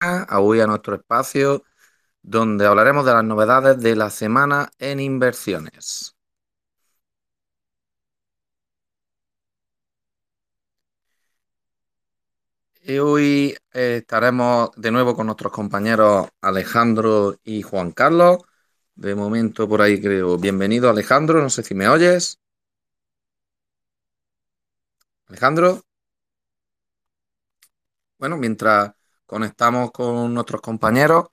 a hoy a nuestro espacio donde hablaremos de las novedades de la semana en inversiones. Hoy eh, estaremos de nuevo con nuestros compañeros Alejandro y Juan Carlos. De momento por ahí creo. Bienvenido Alejandro, no sé si me oyes. Alejandro. Bueno, mientras conectamos con nuestros compañeros,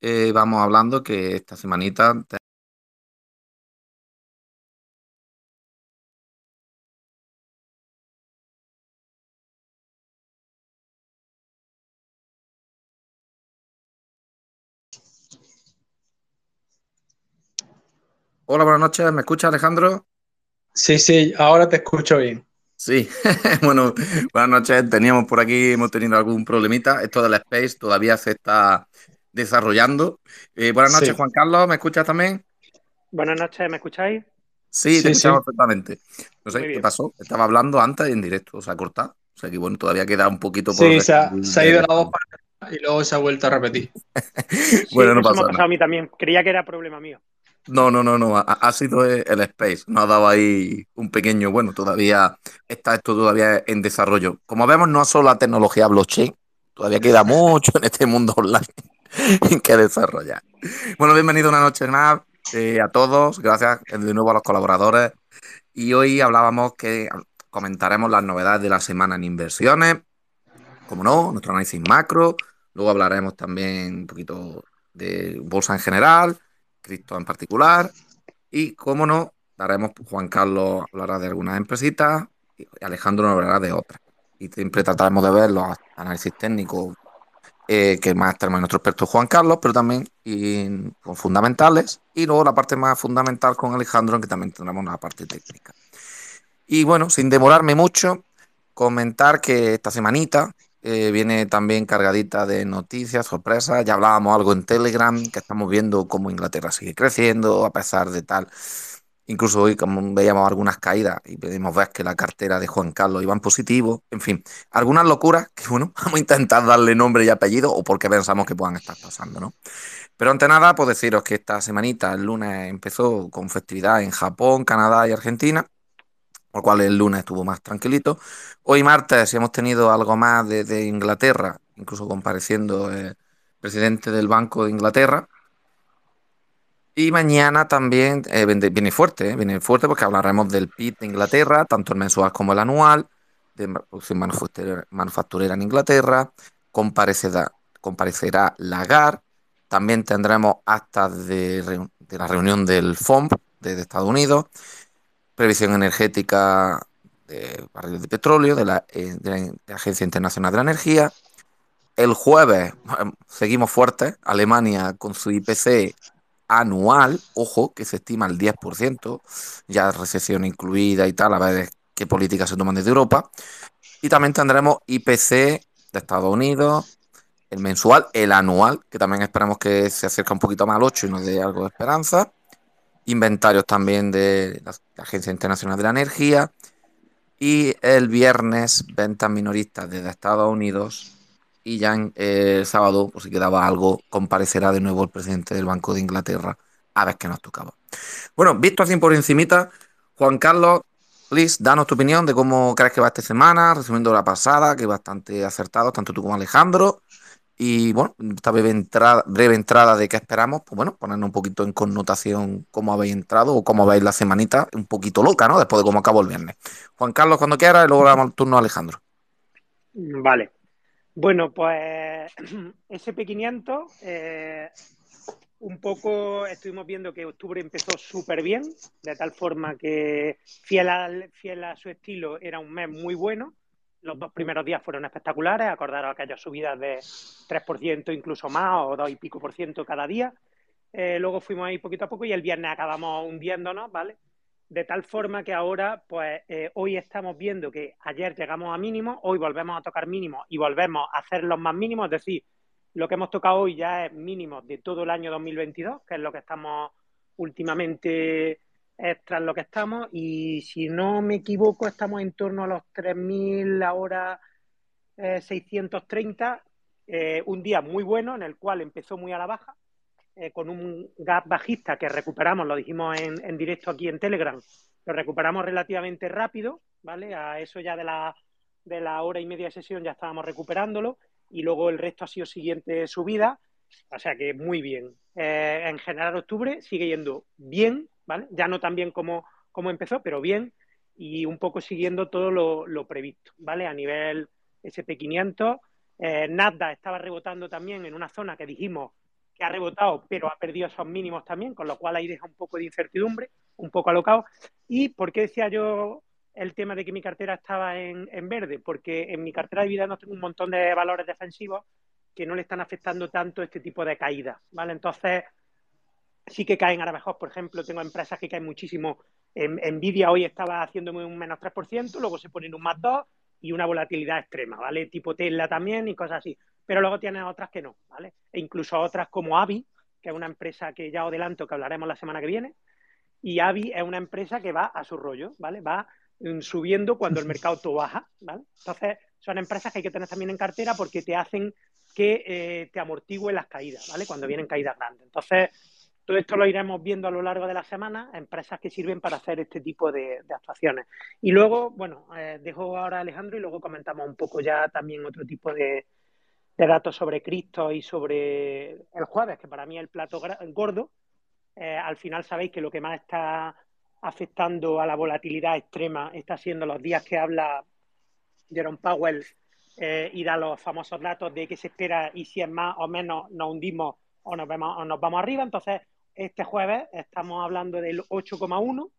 eh, vamos hablando que esta semanita Hola, buenas noches. ¿Me escucha Alejandro? Sí, sí, ahora te escucho bien. Sí, bueno, buenas noches. Teníamos por aquí, hemos tenido algún problemita. Esto del Space todavía se está desarrollando. Eh, buenas noches, Sí. Juan Carlos. ¿Me escuchas también? Buenas noches, ¿me escucháis? Sí, te Sí, escuchamos sí. perfectamente. No sé, Muy ¿qué bien. pasó? Estaba hablando antes y en directo, o sea, cortado. O sea que bueno, todavía queda un poquito por Sí, se ha, descubrir se ha de- ido la voz para atrás y luego se ha vuelto a repetir. Sí, Bueno, no eso pasa me ha nada. pasado a mí también. Creía que era problema mío. No, no, no, no. Ha, ha sido el el Space. Nos ha dado ahí un pequeño, bueno, todavía está esto todavía en desarrollo. Como vemos, no solo la tecnología blockchain, todavía queda mucho en este mundo online en que desarrollar. Bueno, bienvenido una noche más eh, a todos. Gracias eh, de nuevo a los colaboradores. Y hoy hablábamos que comentaremos las novedades de la semana en inversiones. Como no, nuestro análisis macro. Luego hablaremos también un poquito de bolsa en general, cripto en particular. Y como no, daremos, Juan Carlos hablará de algunas empresitas y Alejandro nos hablará de otras. Y siempre trataremos de ver los análisis técnicos eh, que más tenemos nuestro experto Juan Carlos, pero también con fundamentales. Y luego la parte más fundamental con Alejandro, en que también tendremos una parte técnica. Y bueno, sin demorarme mucho, comentar que esta semanita eh, viene también cargadita de noticias, sorpresas. Ya hablábamos algo en Telegram, que estamos viendo cómo Inglaterra sigue creciendo a pesar de tal. Incluso hoy, como veíamos algunas caídas y podemos ver que la cartera de Juan Carlos iba en positivo. En fin, algunas locuras que, bueno, vamos a intentar darle nombre y apellido o porque pensamos que puedan estar pasando, ¿no? Pero ante nada, pues deciros que esta semanita, el lunes, empezó con festividad en Japón, Canadá y Argentina por lo cual el lunes estuvo más tranquilito. Hoy martes hemos tenido algo más de, de Inglaterra, incluso compareciendo el presidente del Banco de Inglaterra. Y mañana también eh, viene fuerte, eh, viene fuerte porque hablaremos del PIB de Inglaterra, tanto el mensual como el anual, de producción manufacturera, manufacturera en Inglaterra, comparecerá, comparecerá Lagarde, también tendremos actas de, la reunión del FOMC de, de Estados Unidos, previsión energética de barriles de petróleo de la, eh, de la Agencia Internacional de la Energía. El jueves seguimos fuertes, Alemania con su IPC anual, ojo, que se estima el 10%, ya recesión incluida y tal, a ver qué políticas se toman desde Europa. Y también tendremos IPC de Estados Unidos, el mensual, el anual, que también esperamos que se acerque un poquito más al 8 y nos dé algo de esperanza. Inventarios también de la Agencia Internacional de la Energía. Y el viernes, ventas minoristas desde Estados Unidos. Y ya en, eh, el sábado, por si quedaba algo, comparecerá de nuevo el presidente del Banco de Inglaterra a ver qué nos tocaba. Bueno, visto así por encimita, Juan Carlos, please, danos tu opinión de cómo crees que va esta semana, resumiendo la pasada, que bastante acertado, tanto tú como Alejandro. Y bueno, esta breve entrada, breve entrada de qué esperamos, pues bueno, ponernos un poquito en connotación cómo habéis entrado o cómo veis la semanita, un poquito loca, ¿no? Después de cómo acabó el viernes. Juan Carlos, cuando quieras, y luego damos el turno a Alejandro. Vale. Bueno, pues SP500, eh, un poco estuvimos viendo que octubre empezó súper bien, de tal forma que fiel, al- fiel a su estilo era un mes muy bueno. Los dos primeros días fueron espectaculares, acordaros aquellas subidas de 3%, incluso más, o 2 y pico por ciento cada día. Eh, luego fuimos ahí poquito a poco y el viernes acabamos hundiéndonos, ¿vale? De tal forma que ahora, pues eh, hoy estamos viendo que ayer llegamos a mínimos, hoy volvemos a tocar mínimos y volvemos a hacer los más mínimos, es decir, lo que hemos tocado hoy ya es mínimos de todo el año 2022, que es lo que estamos últimamente es tras lo que estamos y si no me equivoco estamos en torno a los 3.000 ahora eh, 630 eh, un día muy bueno en el cual empezó muy a la baja, eh, con un gap bajista que recuperamos, lo dijimos en, en, directo aquí en Telegram, lo recuperamos relativamente rápido, ¿vale? A eso ya de la, de la hora y media de sesión ya estábamos recuperándolo y luego el resto ha sido siguiente subida, o sea que muy bien. Eh, en general octubre sigue yendo bien, Ya no tan bien como, como empezó, pero bien y un poco siguiendo todo lo, lo previsto, ¿vale? A nivel SP500, eh, estaba rebotando también en una zona que dijimos que ha rebotado, pero ha perdido esos mínimos también, con lo cual ahí deja un poco de incertidumbre, un poco alocado. ¿Y por qué decía yo el tema de que mi cartera estaba en, en verde? Porque en mi cartera de vida no tengo un montón de valores defensivos que no le están afectando tanto este tipo de caídas, ¿vale? Entonces, sí que caen ahora mejor. Por ejemplo, tengo empresas que caen muchísimo. En, Nvidia hoy estaba haciéndome un menos 3%, luego se ponen un más 2% y una volatilidad extrema, ¿vale? Tipo Tesla también y cosas así. Pero luego tienes otras que no, ¿vale? E incluso otras como Avi, que es una empresa que ya adelanto que hablaremos la semana que viene. Y Avi es una empresa que va a su rollo, ¿vale? Va mm, subiendo cuando el mercado todo baja, ¿vale? Entonces, son empresas que hay que tener también en cartera porque te hacen que eh, te amortigüen las caídas, ¿vale? Cuando vienen caídas grandes. Entonces, todo esto lo iremos viendo a lo largo de la semana, empresas que sirven para hacer este tipo de, actuaciones. Y luego, bueno, eh, dejo ahora a Alejandro y luego comentamos un poco ya también otro tipo de, de datos sobre Cristo y sobre el jueves, que para mí es el plato gordo. Eh, al final sabéis que lo que más está afectando a la volatilidad extrema está siendo los días que habla Jerome Powell eh, y da los famosos datos de qué se espera y si es más o menos nos hundimos o nos, vemos, o nos vamos arriba. Entonces, este jueves estamos hablando del 8,1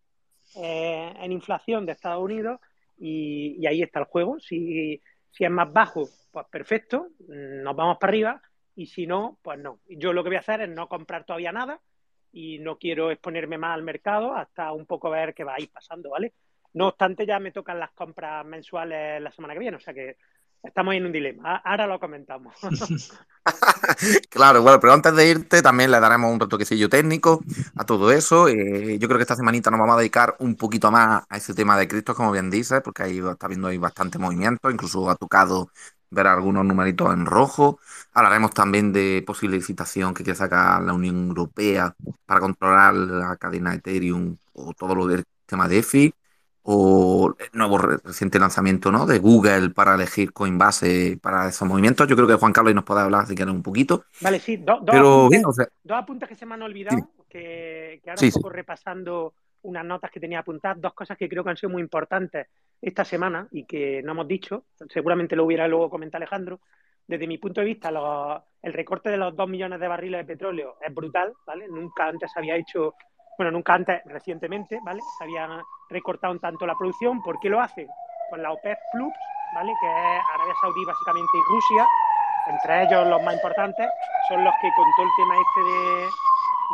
eh, en inflación de Estados Unidos y, ahí está el juego. Si, si es más bajo, pues perfecto, nos vamos para arriba y si no, pues no. Yo lo que voy a hacer es no comprar todavía nada y no quiero exponerme más al mercado hasta un poco ver qué va a ir pasando, ¿vale? No obstante, ya me tocan las compras mensuales la semana que viene, o sea que Estamos en un dilema. Ahora lo comentamos. claro, bueno, pero antes de irte también le daremos un retoquecillo técnico a todo eso. Eh, yo creo que esta semanita nos vamos a dedicar un poquito más a ese tema de criptos, como bien dices, porque ahí está viendo ahí bastante movimiento, incluso ha tocado ver algunos numeritos en rojo. Hablaremos también de posible licitación que quiere sacar la Unión Europea para controlar la cadena Ethereum o todo lo del tema de EFI o el nuevo reciente lanzamiento ¿no? de Google para elegir Coinbase para esos movimientos. Yo creo que Juan Carlos nos puede hablar si quiere un poquito. Vale, sí, do, dos, Pero, apuntes, o sea, dos apuntes que se me han olvidado, sí. que, que, ahora sí, un poco sí. repasando unas notas que tenía apuntadas, dos cosas que creo que han sido muy importantes esta semana y que no hemos dicho, seguramente lo hubiera luego comentado Alejandro. Desde mi punto de vista, los, el recorte de los dos millones de barriles de petróleo es brutal, ¿vale? Nunca antes había hecho bueno, nunca antes, recientemente, ¿vale? Se había recortado un tanto la producción. ¿Por qué lo hacen? Con la OPEP Plus, ¿vale? Que es Arabia Saudí básicamente y Rusia, entre ellos los más importantes, son los que con todo el tema este de,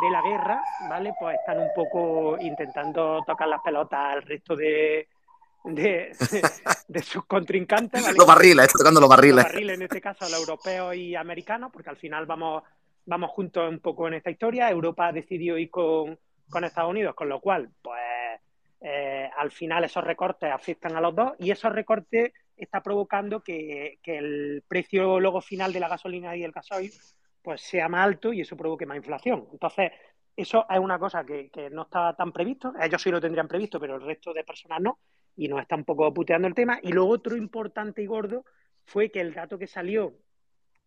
de la guerra, ¿vale? Pues están un poco intentando tocar las pelotas al resto de, de, de, de, sus contrincantes. ¿vale? Los barriles, está tocando los barriles. Los barriles, en este caso, los europeos y americanos, porque al final vamos, vamos juntos un poco en esta historia. Europa ha decidido ir con, con Estados Unidos, con lo cual, pues eh, al final esos recortes afectan a los dos y esos recortes está provocando que, el precio luego final de la gasolina y el gasoil pues sea más alto y eso provoque más inflación. Entonces, eso es una cosa que, que no estaba tan previsto, ellos sí lo tendrían previsto, pero el resto de personas no, y nos está un poco puteando el tema. Y luego otro importante y gordo fue que el dato que salió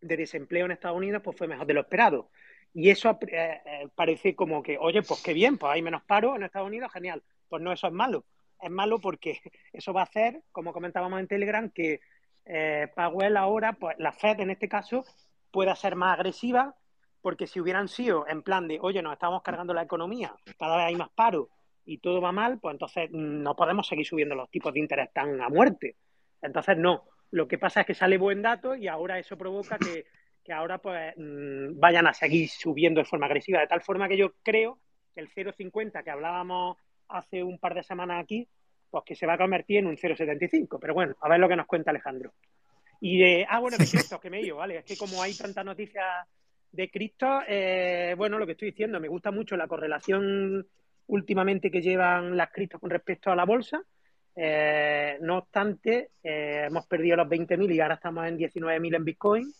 de desempleo en Estados Unidos pues fue mejor de lo esperado. Y eso eh, eh, parece como que, oye, pues qué bien, pues hay menos paro en Estados Unidos, genial. Pues no, eso es malo. Es malo porque eso va a hacer, como comentábamos en Telegram, que eh, Powell ahora, pues la Fed en este caso, pueda ser más agresiva, porque si hubieran sido en plan de, oye, nos estamos cargando la economía, cada vez hay más paro y todo va mal, pues entonces no podemos seguir subiendo los tipos de interés tan a muerte. Entonces, no. Lo que pasa es que sale buen dato y ahora eso provoca que que ahora pues mmm, vayan a seguir subiendo de forma agresiva, de tal forma que yo creo que el 0,50 que hablábamos hace un par de semanas aquí, pues que se va a convertir en un 0,75. Pero bueno, a ver lo que nos cuenta Alejandro. Y de, ah, bueno, de Cristo, que me he ido, ¿vale? Es que como hay tantas noticias de Cristo, eh, bueno, lo que estoy diciendo, me gusta mucho la correlación últimamente que llevan las criptos con respecto a la bolsa. Eh, no obstante, eh, hemos perdido los 20.000 y ahora estamos en 19.000 en Bitcoin.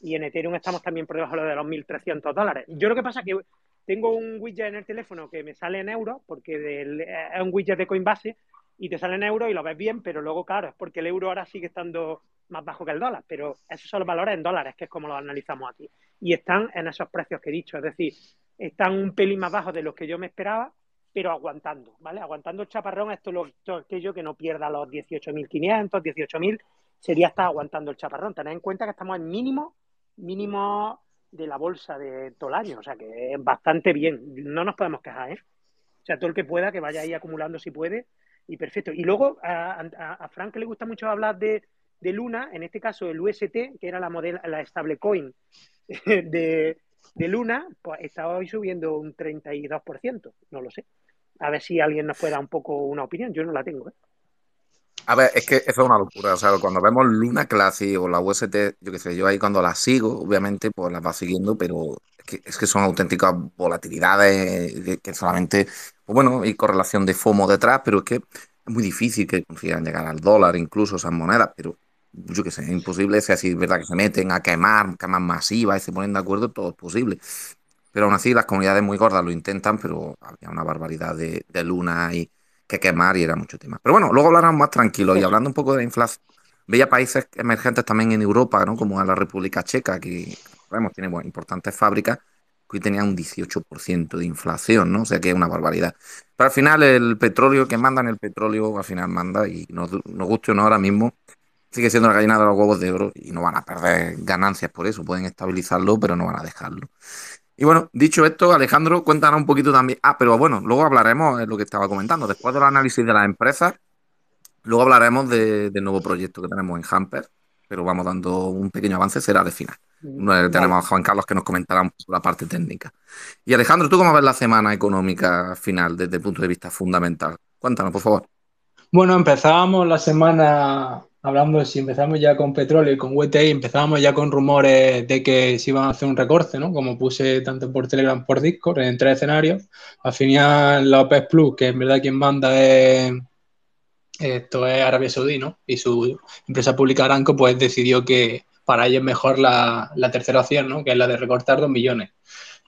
Y en Ethereum estamos también por debajo de los 1.300 dólares. Yo lo que pasa es que tengo un widget en el teléfono que me sale en euros, porque es un widget de Coinbase y te sale en euros y lo ves bien, pero luego, claro, es porque el euro ahora sigue estando más bajo que el dólar, pero esos son los valores en dólares, que es como los analizamos aquí. Y están en esos precios que he dicho, es decir, están un pelín más bajos de los que yo me esperaba, pero aguantando, ¿vale? Aguantando el chaparrón, esto es lo, aquello que no pierda los 18.500, 18.000, sería estar aguantando el chaparrón. Tened en cuenta que estamos en mínimo, mínimo de la bolsa de todo o sea que es bastante bien, no nos podemos quejar, ¿eh? O sea, todo el que pueda, que vaya ahí acumulando si puede, y perfecto. Y luego a, a, Frank le gusta mucho hablar de, de, Luna, en este caso el UST, que era la modelo, la stablecoin de, de Luna, pues está hoy subiendo un 32%, no lo sé. A ver si alguien nos puede dar un poco una opinión, yo no la tengo. ¿eh? A ver, es que eso es una locura. O sea, cuando vemos Luna Classic o la UST, yo qué sé, yo ahí cuando las sigo, obviamente, pues las va siguiendo, pero es que, es que son auténticas volatilidades que, solamente, pues bueno, hay correlación de FOMO detrás, pero es que es muy difícil que consigan llegar al dólar, incluso esas monedas, pero yo qué sé, es imposible, si así es verdad que se meten a quemar, quemar masivas y se ponen de acuerdo, todo es posible. Pero aún así, las comunidades muy gordas lo intentan, pero había una barbaridad de, de luna y que quemar y era mucho tema. Pero bueno, luego hablarán más tranquilos y hablando un poco de la inflación. Veía países emergentes también en Europa, ¿no? como la República Checa, que vemos, tiene importantes fábricas, que hoy tenían un 18% de inflación, ¿no? O sea que es una barbaridad. Pero al final el petróleo que mandan, el petróleo al final manda y nos, nos guste o no ahora mismo, sigue siendo la gallina de los huevos de oro y no van a perder ganancias por eso, pueden estabilizarlo, pero no van a dejarlo. Y bueno, dicho esto, Alejandro, cuéntanos un poquito también. Ah, pero bueno, luego hablaremos de lo que estaba comentando. Después del análisis de las empresas, luego hablaremos del nuevo proyecto que tenemos en Hamper, pero vamos dando un pequeño avance, será de final. Tenemos a Juan Carlos que nos comentará un poco la parte técnica. Y Alejandro, ¿tú cómo ves la semana económica final desde el punto de vista fundamental? Cuéntanos, por favor. Bueno, empezábamos la semana hablando, si empezamos ya con petróleo y con WTI, empezábamos ya con rumores de que se iban a hacer un recorte, ¿no? Como puse tanto por Telegram por Discord, en tres escenarios. Al final, la OPEC Plus, que en verdad quien manda es, esto es Arabia Saudí, ¿no? Y su empresa pública Aranco, pues decidió que para ella es mejor la, la tercera opción, ¿no? Que es la de recortar dos millones.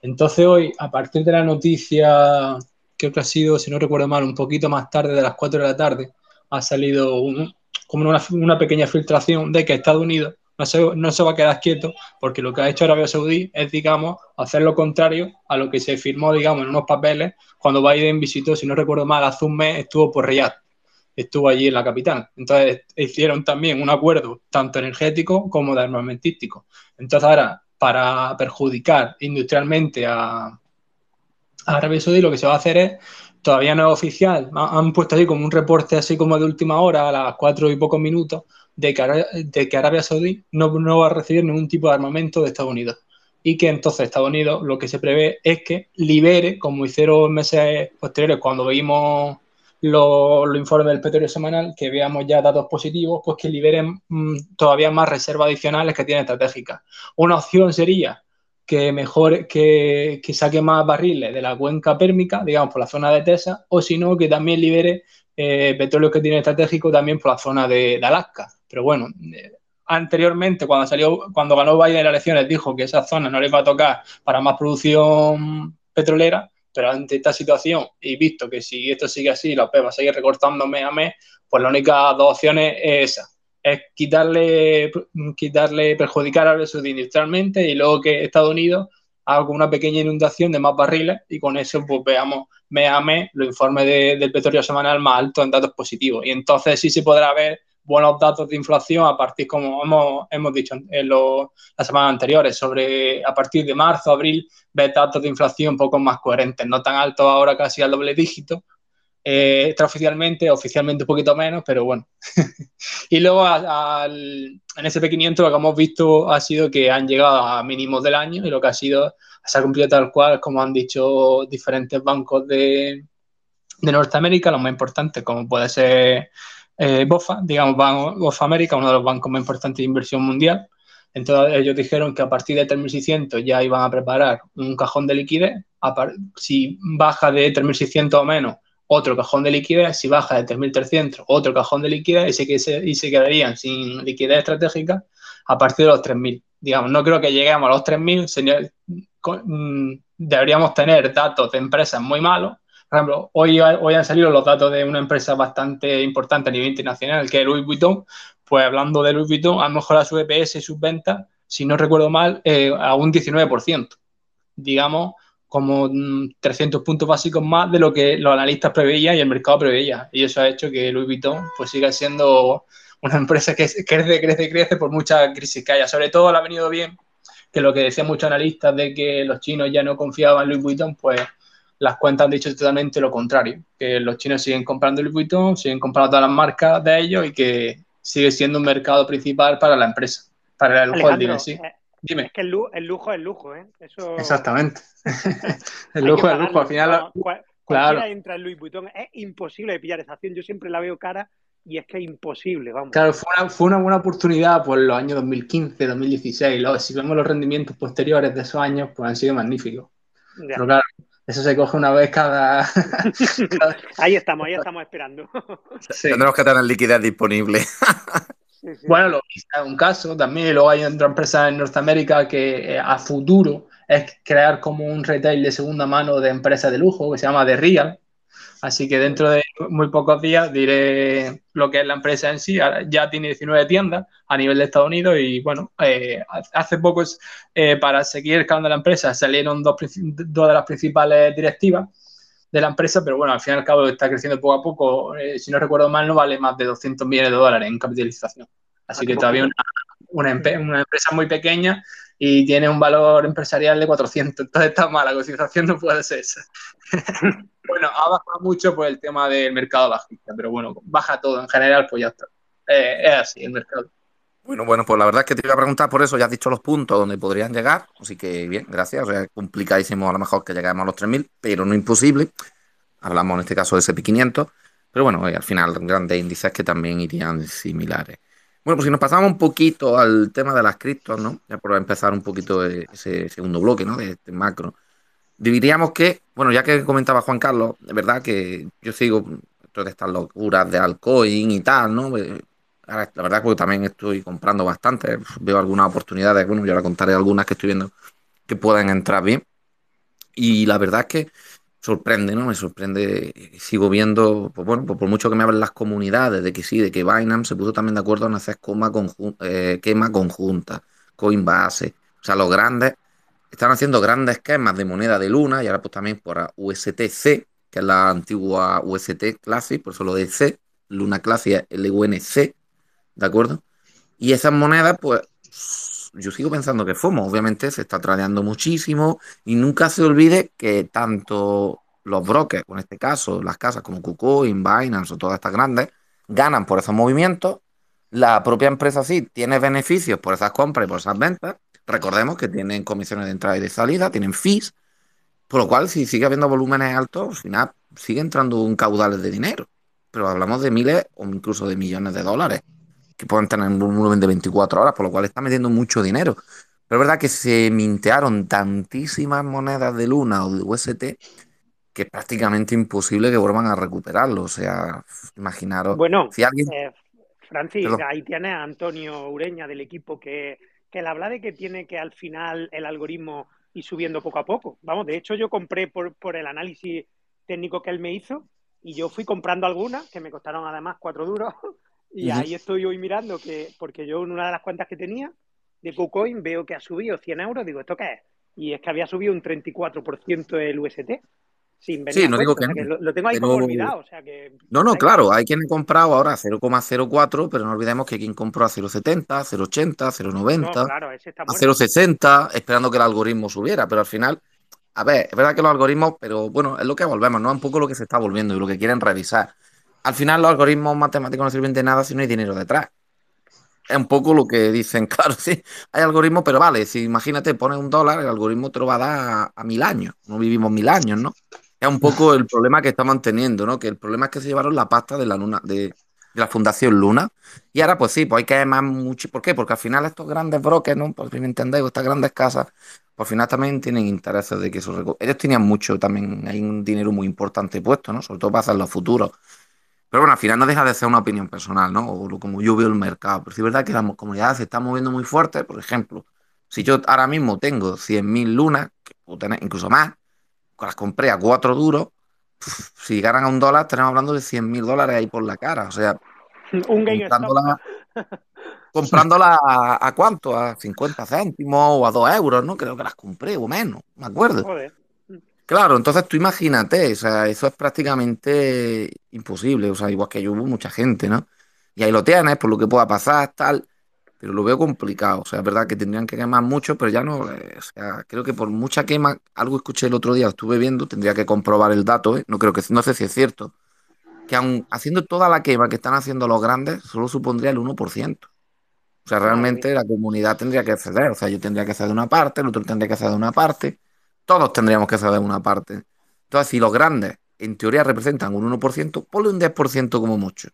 Entonces hoy, a partir de la noticia, creo que ha sido, si no recuerdo mal, un poquito más tarde de las 4 de la tarde, ha salido un, como una, pequeña filtración de que Estados Unidos no se, no se, va a quedar quieto porque lo que ha hecho Arabia Saudí es, digamos, hacer lo contrario a lo que se firmó, digamos, en unos papeles cuando Biden visitó, si no recuerdo mal, hace un mes estuvo por Riyadh, estuvo allí en la capital. Entonces hicieron también un acuerdo tanto energético como de armamentístico. Entonces ahora, para perjudicar industrialmente a Arabia Saudí, lo que se va a hacer es todavía no es oficial, han puesto ahí como un reporte así como de última hora, a las cuatro y pocos minutos, de que, Arabia Saudí no, va a recibir ningún tipo de armamento de Estados Unidos. Y que entonces Estados Unidos lo que se prevé es que libere, como hicieron meses posteriores cuando vimos los, informes del petróleo semanal, que veamos ya datos positivos, pues que liberen mm, todavía más reservas adicionales que tienen estratégicas. Una opción sería que mejor que, que, saque más barriles de la cuenca pérmica, digamos, por la zona de Texas, o si no, que también libere eh, petróleo que tiene estratégico también por la zona de, Alaska. Pero bueno, eh, anteriormente, cuando salió, cuando ganó Biden las elecciones, dijo que esa zona no le iba a tocar para más producción petrolera, pero ante esta situación y visto que si esto sigue así, la OPEP va a seguir recortando mes a mes, pues la única dos opciones es esa es quitarle, quitarle, perjudicar a Arabia industrialmente y luego que Estados Unidos haga una pequeña inundación de más barriles y con eso pues veamos mes a mes los informes del petróleo semanal más altos en datos positivos. Y entonces sí se podrá ver buenos datos de inflación a partir, como hemos, hemos dicho en las semanas anteriores, sobre a partir de marzo, abril, ver datos de inflación un poco más coherentes, no tan altos ahora casi al doble dígito, eh, extraoficialmente, oficialmente un poquito menos, pero bueno. y luego en ese P500 lo que hemos visto ha sido que han llegado a mínimos del año y lo que ha sido, se ha cumplido tal cual, como han dicho diferentes bancos de, de Norteamérica, los más importantes, como puede ser eh, BOFA, digamos, BOFA América, uno de los bancos más importantes de inversión mundial. Entonces ellos dijeron que a partir de 3.600 ya iban a preparar un cajón de liquidez. Si baja de 3.600 o menos, otro cajón de liquidez, si baja de 3.300, otro cajón de liquidez y se, y se quedarían sin liquidez estratégica a partir de los 3.000. Digamos, no creo que lleguemos a los 3.000, mm, deberíamos tener datos de empresas muy malos. Por ejemplo, hoy, hoy han salido los datos de una empresa bastante importante a nivel internacional, que es Louis Vuitton. Pues hablando de Louis Vuitton, a lo mejor su EPS y sus ventas, si no recuerdo mal, eh, a un 19%. Digamos, como 300 puntos básicos más de lo que los analistas preveían y el mercado preveía. Y eso ha hecho que Louis Vuitton pues siga siendo una empresa que crece, crece, crece por mucha crisis que haya. Sobre todo le ha venido bien que lo que decían muchos analistas de que los chinos ya no confiaban en Louis Vuitton, pues las cuentas han dicho totalmente lo contrario, que los chinos siguen comprando Louis Vuitton, siguen comprando todas las marcas de ellos y que sigue siendo un mercado principal para la empresa, para el holding sí. Eh, Dime. Es que el, lujo es lujo, ¿eh? Exactamente. el lujo es lujo. Al final, claro. entra en Louis Vuitton. Es imposible de pillar esa acción. Yo siempre la veo cara y es que es imposible, vamos. Claro, fue una, fue una buena oportunidad por los años 2015, 2016. si vemos los rendimientos posteriores de esos años, pues han sido magníficos. Pero claro, eso se coge una vez cada... ahí estamos, ahí estamos esperando. Tendremos que tener liquidez disponible. Bueno, lo es un caso también. Luego hay otra empresa en Norteamérica que eh, a futuro es crear como un retail de segunda mano de empresas de lujo que se llama The Real. Así que dentro de muy pocos días diré lo que es la empresa en sí. Ya tiene 19 tiendas a nivel de Estados Unidos y bueno, eh, hace poco eh, para seguir escalando la empresa salieron dos, dos, de las principales directivas de la empresa, pero bueno, al fin y al cabo está creciendo poco a poco. Eh, si no recuerdo mal, no vale más de 200 millones de dólares en capitalización. Así que todavía una, una, una, empresa muy pequeña y tiene un valor empresarial de 400. Entonces está mal, la cotización no puede ser esa. bueno, ha bajado mucho por el tema del mercado bajista, pero bueno, baja todo en general, pues ya está. Eh, es así el mercado. Bueno, bueno, pues la verdad es que te iba a preguntar por eso, ya has dicho los puntos donde podrían llegar, así que bien, gracias. O sea, complicadísimo a lo mejor que lleguemos a los 3.000, pero no imposible. Hablamos en este caso de SP500, pero bueno, al final grandes índices que también irían similares. Bueno, pues si nos pasamos un poquito al tema de las criptos, ¿no? Ya por empezar un poquito ese segundo bloque, ¿no? De este macro. Diríamos que, bueno, ya que comentaba Juan Carlos, de verdad que yo sigo todas estas locuras de altcoin y tal, ¿no? Eh, la verdad que también estoy comprando bastante, veo algunas oportunidades, bueno, yo ahora contaré algunas que estoy viendo que pueden entrar bien. Y la verdad es que sorprende, ¿no? Me sorprende, sigo viendo, pues bueno, pues por mucho que me hablen las comunidades de que sí, de que Binance se puso también de acuerdo en hacer coma eh, quema conjunta, Coinbase, o sea, los grandes están haciendo grandes esquemas de moneda de luna y ahora pues también por USTC, que es la antigua UST Classic, por eso lo de C, Luna Classic LUNC, ¿de acuerdo? Y esas monedas, pues, yo sigo pensando que FOMO, obviamente se está tradeando muchísimo y nunca se olvide que tanto los brokers, en este caso las casas como KuCoin, Binance o todas estas grandes, ganan por esos movimientos. La propia empresa sí tiene beneficios por esas compras y por esas ventas. Recordemos que tienen comisiones de entrada y de salida, tienen fees, por lo cual si sigue habiendo volúmenes altos, al final sigue entrando un caudal de dinero. Pero hablamos de miles o incluso de millones de dólares que pueden tener un volumen de 24 horas, por lo cual está metiendo mucho dinero. Pero es verdad que se mintearon tantísimas monedas de Luna o de UST que es prácticamente imposible que vuelvan a recuperarlo. O sea, imaginaros. Bueno, si alguien... Eh, Francis, ahí tiene a Antonio Ureña del equipo que, que le habla de que tiene que al final el algoritmo ir subiendo poco a poco. Vamos, de hecho yo compré por, por el análisis técnico que él me hizo y yo fui comprando algunas que me costaron además cuatro duros y ahí estoy hoy mirando que, porque yo en una de las cuentas que tenía de KuCoin veo que ha subido 100 euros, digo, ¿esto qué es? Y es que había subido un 34% el UST. Sin sí, no digo que, no. lo, tengo ahí como olvidado. O sea que, no, no, claro, hay quien ha comprado ahora a 0,04, pero no olvidemos que quien compró a 0,70, 0,80, 0,90, claro, a 0,60, esperando que el algoritmo subiera, pero al final, a ver, es verdad que los algoritmos, pero bueno, es lo que volvemos, ¿no? Un poco lo que se está volviendo y lo que quieren revisar al final los algoritmos matemáticos no sirven de nada si no hay dinero detrás. Es un poco lo que dicen, claro, sí, hay algoritmos, pero vale, si imagínate, pones un dólar, el algoritmo te lo va a dar a, mil años, no vivimos mil años, ¿no? Es un poco el problema que estamos teniendo, ¿no? Que el problema es que se llevaron la pasta de la luna, de, la Fundación Luna, y ahora pues sí, pues hay que más mucho. ¿Por qué? Porque al final estos grandes brokers, ¿no? Por si me entendéis, estas grandes casas, por final también tienen intereses de que eso Ellos tenían mucho también, hay un dinero muy importante puesto, ¿no? Sobre todo para hacer los futuros Pero bueno, al final no deja de ser una opinión personal, ¿no? O como yo veo el mercado. Pero sí es verdad que la comunidad se está moviendo muy fuerte. Por ejemplo, si yo ahora mismo tengo 100.000 lunas, que puedo tener incluso más, las compré a cuatro duros, si ganan a un dólar, tenemos hablando de 100.000 dólares ahí por la cara. O sea, un comprándola, comprándola a, a, cuánto, a 50 céntimos o a 2 euros, ¿no? Creo que las compré o menos, me acuerdo. Joder. Claro, entonces tú imagínate, o sea, eso es prácticamente imposible, o sea, igual que yo hubo mucha gente, ¿no? Y ahí lo tienes, por lo que pueda pasar, tal, pero lo veo complicado, o sea, es verdad que tendrían que quemar mucho, pero ya no, eh, o sea, creo que por mucha quema, algo escuché el otro día, estuve viendo, tendría que comprobar el dato, ¿eh? No creo que, no sé si es cierto, que aun haciendo toda la quema que están haciendo los grandes, solo supondría el 1%. O sea, realmente la comunidad tendría que ceder, o sea, yo tendría que ceder una parte, el otro tendría que ceder una parte, todos tendríamos que ceder una parte. Entonces, si los grandes, en teoría, representan un 1%, ponle un 10% como mucho.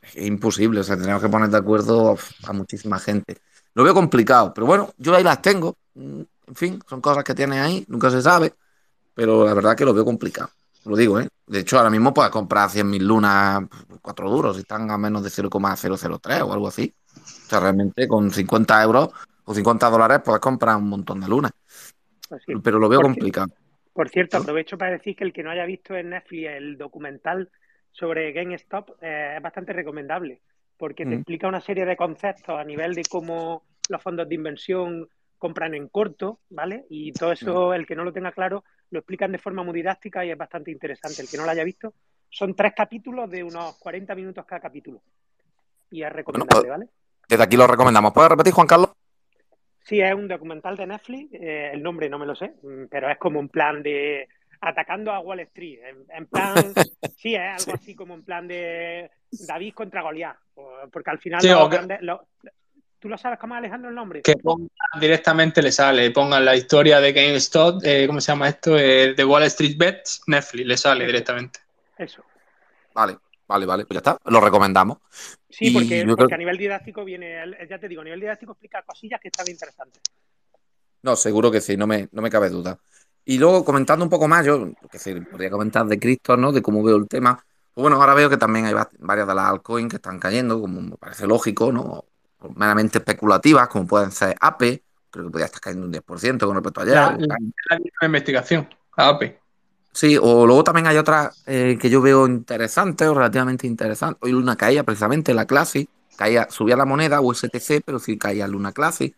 Es imposible, o sea, tenemos que poner de acuerdo a muchísima gente. Lo veo complicado, pero bueno, yo ahí las tengo. En fin, son cosas que tienes ahí, nunca se sabe, pero la verdad que lo veo complicado. Lo digo, ¿eh? De hecho, ahora mismo puedes comprar 100.000 lunas, 4 duros, si están a menos de 0,003 o algo así. O sea, realmente con 50 euros o 50 dólares puedes comprar un montón de lunas. Sí. Pero lo veo por complicado. Por cierto, aprovecho para decir que el que no haya visto en Netflix el documental sobre GameStop eh, es bastante recomendable, porque te Mm. explica una serie de conceptos a nivel de cómo los fondos de inversión compran en corto, ¿vale? Y todo eso, el que no lo tenga claro, lo explican de forma muy didáctica y es bastante interesante. El que no lo haya visto, son tres capítulos de unos 40 minutos cada capítulo. Y es recomendable, ¿vale? Desde aquí lo recomendamos. ¿Puedes repetir, Juan Carlos? Sí, es un documental de Netflix, eh, el nombre no me lo sé, mm, pero es como un plan de atacando a Wall Street, en, en plan, sí, es algo así como en plan de David contra Goliat, porque al final Sí, los o que- grandes- los- ¿tú lo sabes cómo Alejandro el nombre? Que pongan directamente le sale, pongan la historia de GameStop, eh, ¿cómo se llama esto? Eh, de Wall Street Bets, Netflix, le sale directamente. Eso. Vale, vale, vale. Pues ya está. Lo recomendamos. Sí, Y porque, creo- a nivel didáctico viene, ya te digo, a nivel didáctico explica cosillas que están interesantes. No, seguro que sí, no me, no me cabe duda. Y luego comentando un poco más, yo que sí, podría comentar de Cristo, ¿no? De cómo veo el tema. Pues bueno, ahora veo que también hay va- varias de las altcoins que están cayendo, como me parece lógico, ¿no? Meramente especulativas, como pueden ser AP, creo que podría estar cayendo un 10% con respecto a ayer. La, la- la misma investigación, APE. Sí, o luego también hay otras eh, que yo veo interesantes o relativamente interesantes. Hoy Luna caía precisamente la clase, caía, subía la moneda USTC, pero sí caía Luna Classic.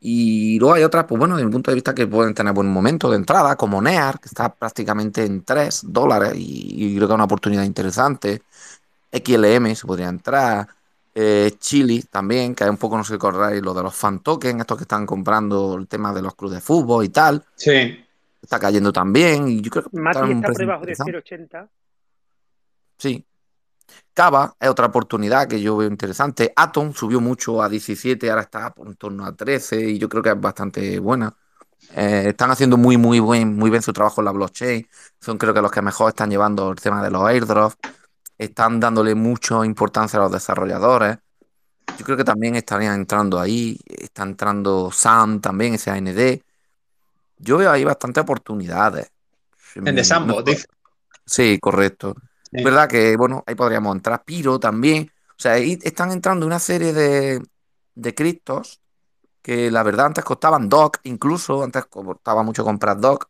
Y luego hay otras, pues bueno, desde mi punto de vista que pueden tener buen momento de entrada, como NEAR, que está prácticamente en 3 dólares y, creo que es una oportunidad interesante. XLM se podría entrar. Eh, Chili también, que hay un poco, no sé si recordáis, lo de los fan tokens, estos que están comprando el tema de los clubes de fútbol y tal. Sí. Está cayendo también. Y yo creo que Mati está por debajo de interesante. 0,80. Sí. Cava es otra oportunidad que yo veo interesante. Atom subió mucho a 17, ahora está en torno a 13 y yo creo que es bastante buena. Eh, están haciendo muy, muy, buen, muy bien su trabajo en la blockchain. Son creo que los que mejor están llevando el tema de los airdrops. Están dándole mucha importancia a los desarrolladores. Yo creo que también estarían entrando ahí. Está entrando SAM también, SAND. Yo veo ahí bastantes oportunidades. En The Mm, no. Sí, correcto. Sí. Es verdad que, bueno, ahí podríamos entrar. Piro también. O sea, ahí están entrando una serie de, de criptos que la verdad antes costaban DOC, incluso antes costaba mucho comprar DOC.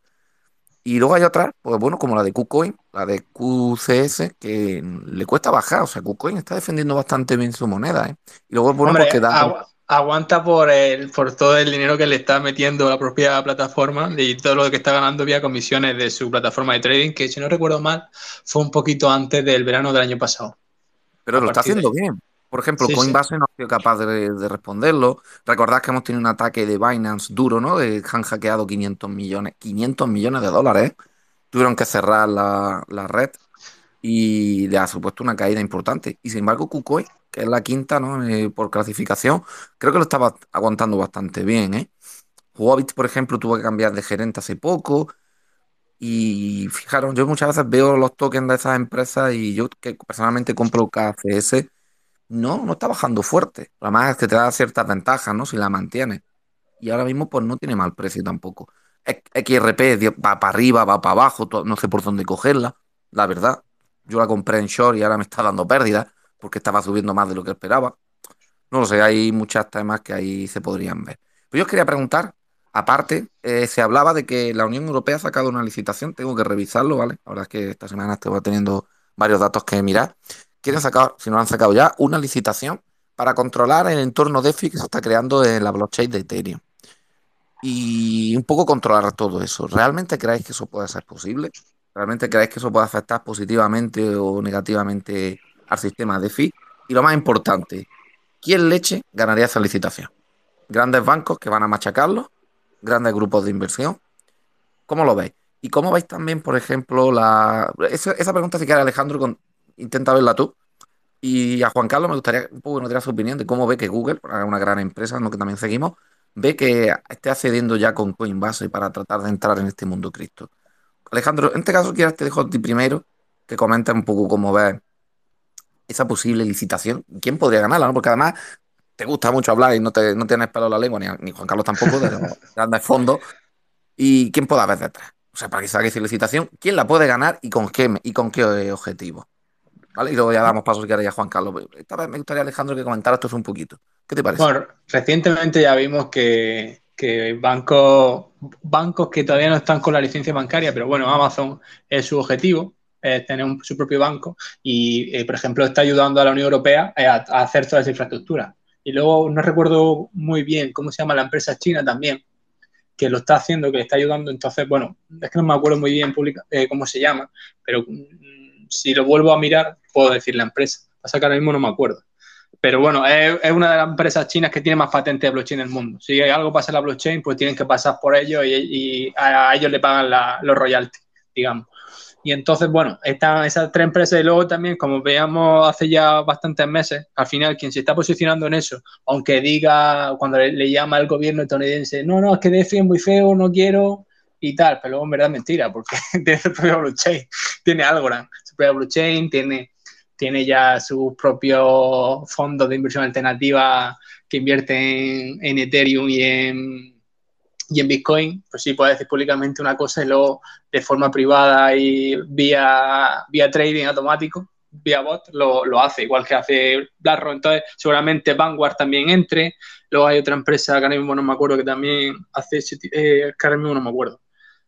Y luego hay otras, pues bueno, como la de KuCoin, la de QCS, que le cuesta bajar. O sea, KuCoin está defendiendo bastante bien su moneda, ¿eh? Y luego, bueno, Hombre, porque da. agu- aguanta por el, por todo el dinero que le está metiendo la propia plataforma y todo lo que está ganando vía comisiones de su plataforma de trading, que si no recuerdo mal, fue un poquito antes del verano del año pasado. Pero lo está de haciendo bien. Por ejemplo, Sí, sí. Coinbase no ha sido capaz de, de responderlo. Recordad que hemos tenido un ataque de Binance duro, ¿no? De, han hackeado 500 millones, 500 millones de dólares. Tuvieron que cerrar la, la red y le ha supuesto una caída importante. Y sin embargo, KuCoin, que es la quinta, ¿no? Eh, por clasificación, creo que lo estaba aguantando bastante bien, ¿eh? Por ejemplo, tuvo que cambiar de gerente hace poco. Y fijaros, yo muchas veces veo los tokens de esas empresas y yo que personalmente compro KCS, no, no está bajando fuerte. Además es que te da ciertas ventajas, ¿no? Si la mantienes. Y ahora mismo pues no tiene mal precio tampoco. XRP va para arriba, va para abajo, no sé por dónde cogerla, la verdad. yo la compré en short y ahora me está dando pérdida porque estaba subiendo más de lo que esperaba. No lo sé, hay muchos temas que ahí se podrían ver. Pero yo os quería preguntar, aparte, eh, se hablaba de que la Unión Europea ha sacado una licitación, tengo que revisarlo, ¿vale? Ahora es que esta semana estoy teniendo varios datos que mirar. Quieren sacar, si no lo han sacado ya, una licitación para controlar el entorno DeFi que se está creando en la blockchain de Ethereum. Y un poco controlar todo eso. ¿Realmente creéis que eso puede ser posible? ¿Realmente creéis que eso puede afectar positivamente o negativamente al sistema DeFi? Y lo más importante, ¿quién leche ganaría esa licitación? ¿Grandes bancos que van a machacarlo? ¿Grandes grupos de inversión? ¿Cómo lo veis? ¿Y cómo veis también, por ejemplo, la... Esa, pregunta si quiere Alejandro, intenta verla tú. Y a Juan Carlos me gustaría un poco que nos diera su opinión de cómo ve que Google, una gran empresa, lo que también seguimos, ve que esté accediendo ya con Coinbase para tratar de entrar en este mundo cripto. Alejandro, en este caso quieras te dejo a ti primero que comentes un poco cómo ves esa posible licitación. ¿Quién podría ganarla? ¿no? Porque además te gusta mucho hablar y no, te, no tienes pelo en la lengua, ni, Juan Carlos tampoco, de los grandes fondos. ¿Y quién puede haber detrás? O sea, para que salga esa licitación, ¿quién la puede ganar y con qué, y con qué objetivo? ¿Vale? Y luego ya damos paso si quieres a Juan Carlos. Esta vez me gustaría, Alejandro, que comentara esto un poquito. ¿Qué te parece? Bueno, recientemente ya vimos que, bancos, bancos que todavía no están con la licencia bancaria, pero bueno, Amazon es su objetivo, es tener su propio banco y, eh, por ejemplo, está ayudando a la Unión Europea a, hacer toda esa infraestructura. Y luego no recuerdo muy bien cómo se llama la empresa china también, que lo está haciendo, que le está ayudando. Entonces, bueno, es que no me acuerdo muy bien eh, cómo se llama, pero mm, si lo vuelvo a mirar, puedo decir la empresa. Pasa que ahora mismo no me acuerdo. Pero bueno, es, una de las empresas chinas que tiene más patentes de blockchain en el mundo. Si algo pasa en la blockchain, pues tienen que pasar por ellos y, a, ellos le pagan los royalties, digamos. Y entonces, bueno, están esas tres empresas y luego también, como veíamos hace ya bastantes meses, al final quien se está posicionando en eso, aunque diga cuando le, llama al gobierno estadounidense, no, no, es que DeFi es muy feo, no quiero y tal, pero luego en verdad es mentira, porque tiene su propio blockchain, tiene Algorand, su propio blockchain, tiene tiene ya sus propios fondos de inversión alternativa que invierten en, Ethereum y en, y en Bitcoin, pues sí puede decir públicamente una cosa y luego de forma privada y vía, vía trading automático, vía bot, lo, hace, igual que hace BlackRock. Entonces, seguramente Vanguard también entre. Luego hay otra empresa que ahora mismo no me acuerdo que también hace, eh, que ahora mismo no me acuerdo.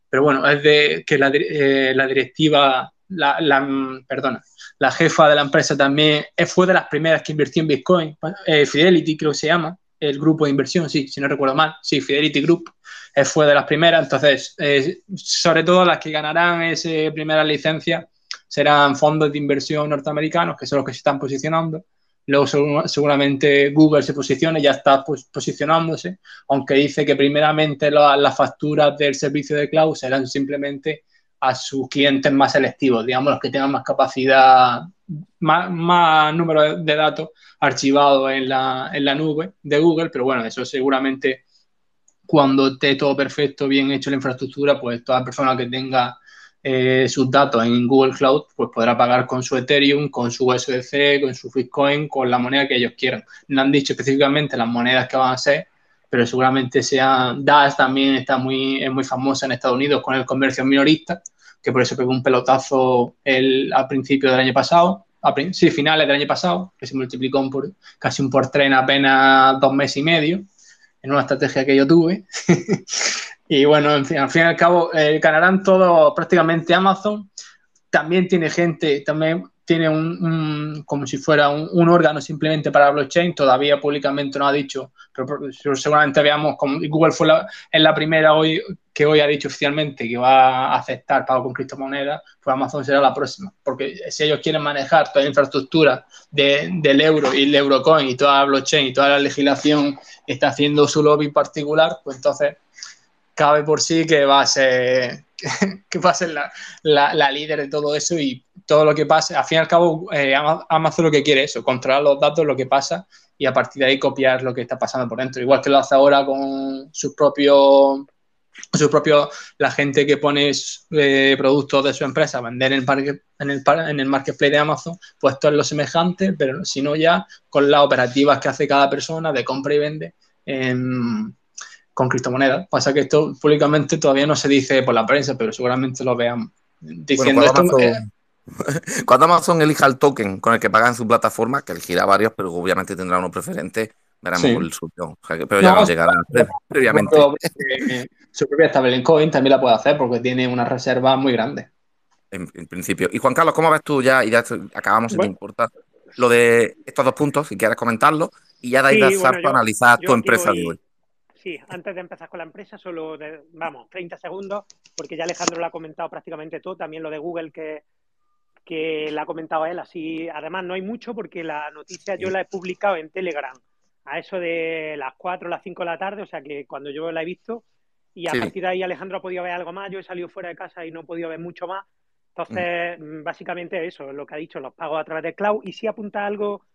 Pero bueno, es de que la, eh, la directiva, la, la, perdona, la jefa de la empresa también fue de las primeras que invirtió en Bitcoin, eh, Fidelity creo que se llama, el grupo de inversión, sí, si no recuerdo mal, sí, Fidelity Group eh, fue de las primeras, entonces, eh, sobre todo las que ganarán esa primera licencia serán fondos de inversión norteamericanos, que son los que se están posicionando. Luego seguramente Google se posiciona, ya está pues, posicionándose, aunque dice que primeramente las facturas del servicio de cloud serán simplemente a sus clientes más selectivos, digamos, los que tengan más capacidad, más, número de datos archivados en la, en la nube de Google, pero bueno, eso seguramente cuando esté todo perfecto, bien hecho la infraestructura, pues toda persona que tenga eh, sus datos en Google Cloud, pues podrá pagar con su Ethereum, con su USDC, con su Bitcoin, con la moneda que ellos quieran. No han dicho específicamente las monedas que van a ser, pero seguramente sea DAS también está muy, es muy famosa en Estados Unidos con el comercio minorista, que por eso pegó un pelotazo el, al principio del año pasado, a, sí, finales del año pasado, que se multiplicó por casi un por tres en apenas dos meses y medio, en una estrategia que yo tuve. y bueno, en fin, al fin y al cabo, eh, ganarán todo prácticamente Amazon. También tiene gente, también tiene un, como si fuera un, órgano simplemente para blockchain, todavía públicamente no ha dicho, pero, seguramente veamos como Google fue la, es la primera hoy que hoy ha dicho oficialmente que va a aceptar pago con criptomonedas, pues Amazon será la próxima, porque si ellos quieren manejar toda la infraestructura del euro y el eurocoin y toda la blockchain y toda la legislación está haciendo su lobby particular, pues entonces cabe por sí que va a ser que va a ser la, líder de todo eso y todo lo que pase. Al fin y al cabo, eh, Amazon lo que quiere es eso, controlar los datos, lo que pasa y a partir de ahí copiar lo que está pasando por dentro. Igual que lo hace ahora con sus propios su propio, la gente que pone eh, productos de su empresa a vender en el, en, el, en el marketplace de Amazon, pues esto es lo semejante, pero si no ya con las operativas que hace cada persona de compra y vende con criptomonedas. Pasa que esto públicamente todavía no se dice por la prensa, pero seguramente lo vean diciendo esto. cuando Amazon elija el token con el que pagan su plataforma, que elegirá varios, pero obviamente tendrá uno preferente, veremos Sí. el suyo. O sea, que- pero ya No, nos llegará pre- previamente. Bueno, eh, su propia stablecoin también la puede hacer porque tiene una reserva muy grande. En, en principio. Y Juan Carlos, ¿cómo ves tú ya? Y ya esto- acabamos, si Bueno. te importa, lo de estos dos puntos, si quieres comentarlo, y ya de ahí Sí, bueno, salto yo- a analizar yo tu empresa voy- de hoy. Sí, antes de empezar con la empresa, solo, de- vamos, 30 segundos, porque ya Alejandro lo ha comentado prácticamente todo, también lo de Google que, que la ha comentado él, así, además no hay mucho porque la noticia yo la he publicado en Telegram a eso de las 4 o las 5 de la tarde, o sea que cuando yo la he visto, y a Sí. partir de ahí Alejandro ha podido ver algo más, yo he salido fuera de casa y no he podido ver mucho más, entonces, mm, básicamente eso, lo que ha dicho, los pagos a través de cloud, y sí apunta algo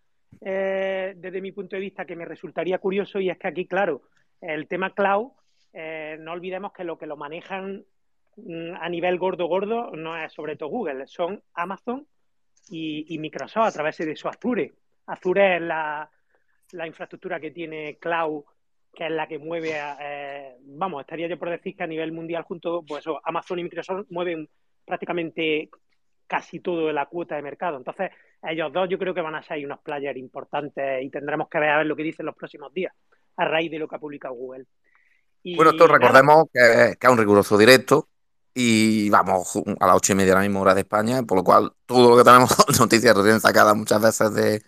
eh, desde mi punto de vista que me resultaría curioso, y es que aquí, claro, el tema cloud, eh, no olvidemos que lo que lo manejan mm, a nivel gordo, gordo, no es sobre todo Google, son Amazon y, Microsoft a través de su Azure. Azure es la, la infraestructura que tiene cloud, que es la que mueve, a, eh, vamos, estaría yo por decir que a nivel mundial junto, pues eso, Amazon y Microsoft mueven prácticamente casi todo de la cuota de mercado. Entonces, ellos dos yo creo que van a ser unos players importantes y tendremos que ver a ver lo que dicen los próximos días a raíz de lo que ha publicado Google. Y Bueno, esto recordemos que, que es un riguroso directo y vamos a las ocho y media de la misma hora de España, por lo cual todo lo que tenemos son noticias recién sacadas muchas veces de,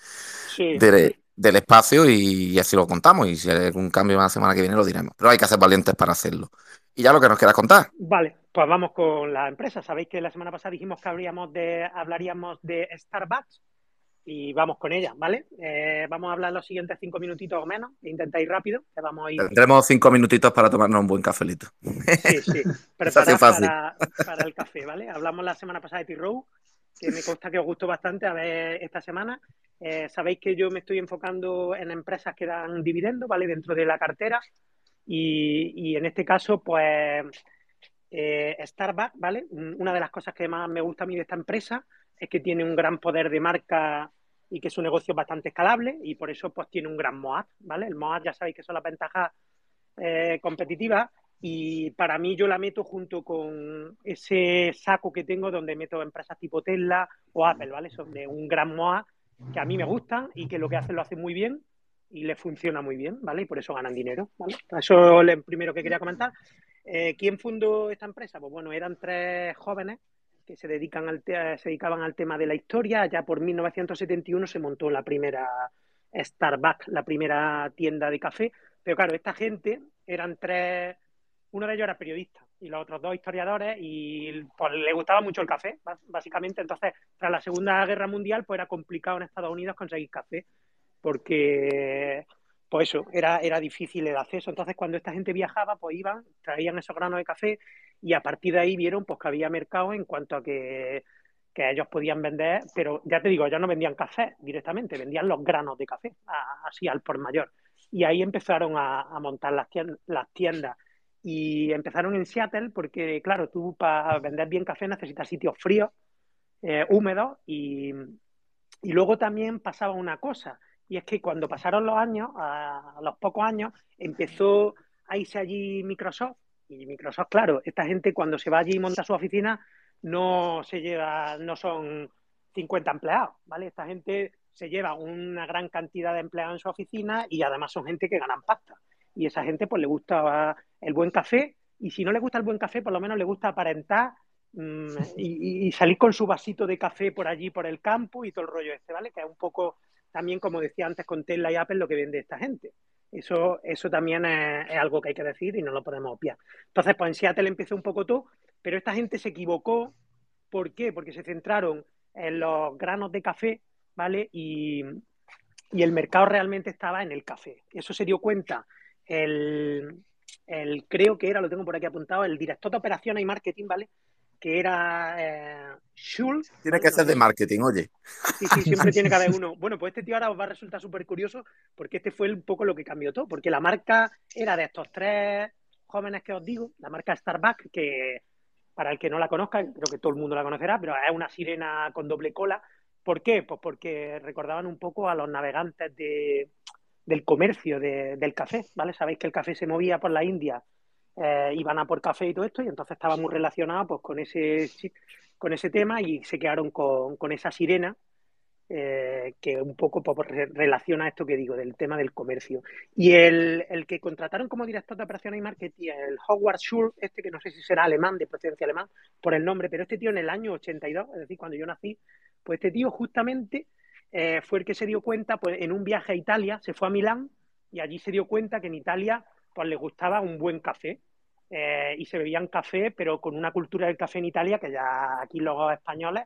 sí, de- del espacio y, así lo contamos y si hay algún cambio la semana que viene lo diremos. Pero hay que ser valientes para hacerlo. Y ya lo que nos quieras contar. Vale, pues vamos con la empresa. Sabéis que la semana pasada dijimos que habríamos de, hablaríamos de Starbucks y vamos con ella, ¿vale? Eh, vamos a hablar los siguientes cinco minutitos o menos. Intentáis rápido, que vamos a ir Tendremos cinco minutitos para tomarnos un buen cafelito. Sí, sí. Preparad para el café, ¿vale? Hablamos la semana pasada de T-Row, que me consta que os gustó bastante a ver esta semana. Eh, sabéis que yo me estoy enfocando en empresas que dan dividendos, ¿vale? Dentro de la cartera. Y, y en este caso, pues, eh, Starbucks, ¿vale? Una de las cosas que más me gusta a mí de esta empresa es que tiene un gran poder de marca y que su negocio es bastante escalable y por eso pues tiene un gran MOAT, ¿vale? El MOAT ya sabéis que son las ventajas eh, competitivas y para mí yo la meto junto con ese saco que tengo donde meto empresas tipo Tesla o Apple, ¿vale? Son de un gran MOA que a mí me gustan y que lo que hacen lo hacen muy bien y les funciona muy bien, ¿vale? Y por eso ganan dinero. Eso es lo primero que quería comentar. Eh, ¿Quién fundó esta empresa? Pues bueno, eran tres jóvenes que se, dedican al se dedicaban al tema de la historia. Ya por 1971 se montó la primera Starbucks, la primera tienda de café. Pero claro, esta gente eran tres, uno de ellos era periodista y los otros dos historiadores y pues le gustaba mucho el café, básicamente. Entonces, tras la Segunda Guerra Mundial, pues era complicado en Estados Unidos conseguir café porque, pues eso, era, era difícil el acceso. Entonces, cuando esta gente viajaba, pues iban, traían esos granos de café y a partir de ahí vieron pues que había mercado en cuanto a que, que ellos podían vender, pero ya te digo, ellos no vendían café directamente, vendían los granos de café, así al por mayor. Y ahí empezaron a, a montar las tiendas, las tiendas. Y empezaron en Seattle porque, claro, tú para vender bien café necesitas sitios fríos, eh, húmedos y, y luego también pasaba una cosa, y es que cuando pasaron los años, a, a los pocos años, empezó a irse allí Microsoft, y Microsoft, claro, esta gente cuando se va allí y monta su oficina, no se lleva, no son 50 empleados, ¿vale? Esta gente se lleva una gran cantidad de empleados en su oficina y además son gente que ganan pasta. Y esa gente pues le gusta el buen café y si no le gusta el buen café, por lo menos le gusta aparentar mm, y, y salir con su vasito de café por allí, por el campo y todo el rollo este, ¿vale? Que es un poco también, como decía antes con Tesla y Apple, lo que vende esta gente. Eso, eso también es, algo que hay que decir y no lo podemos obviar. Entonces, pues en Seattle empezó un poco todo, pero esta gente se equivocó. ¿Por qué? Porque se centraron en los granos de café, ¿vale? Y, y el mercado realmente estaba en el café. Eso se dio cuenta el, el, creo que era, lo tengo por aquí apuntado, el director de operaciones y marketing, ¿vale? Que era eh, Schultz. Tiene que ser de marketing, oye. Sí, sí, siempre tiene que haber uno. Bueno, pues este tío ahora os va a resultar súper curioso porque este fue un poco lo que cambió todo, porque la marca era de estos tres jóvenes que os digo, la marca Starbucks, que para el que no la conozca, creo que todo el mundo la conocerá, pero es una sirena con doble cola. ¿Por qué? Pues porque recordaban un poco a los navegantes de, del comercio de, del café, ¿vale? Sabéis que el café se movía por la India eh, iban a por café y todo esto, y entonces estaba muy relacionado pues, con, ese, con ese tema y se quedaron con, con esa sirena eh, que un poco pues, relaciona esto que digo del tema del comercio. Y el, el, que contrataron como director de operaciones y marketing, el Howard Schur, este que no sé si será alemán, de procedencia alemán, por el nombre, pero este tío en el año 82, es decir, cuando yo nací, pues este tío justamente eh, fue el que se dio cuenta, pues en un viaje a Italia, se fue a Milán y allí se dio cuenta que en Italia pues le gustaba un buen café. Eh, y se bebían café, pero con una cultura del café en Italia que ya aquí los españoles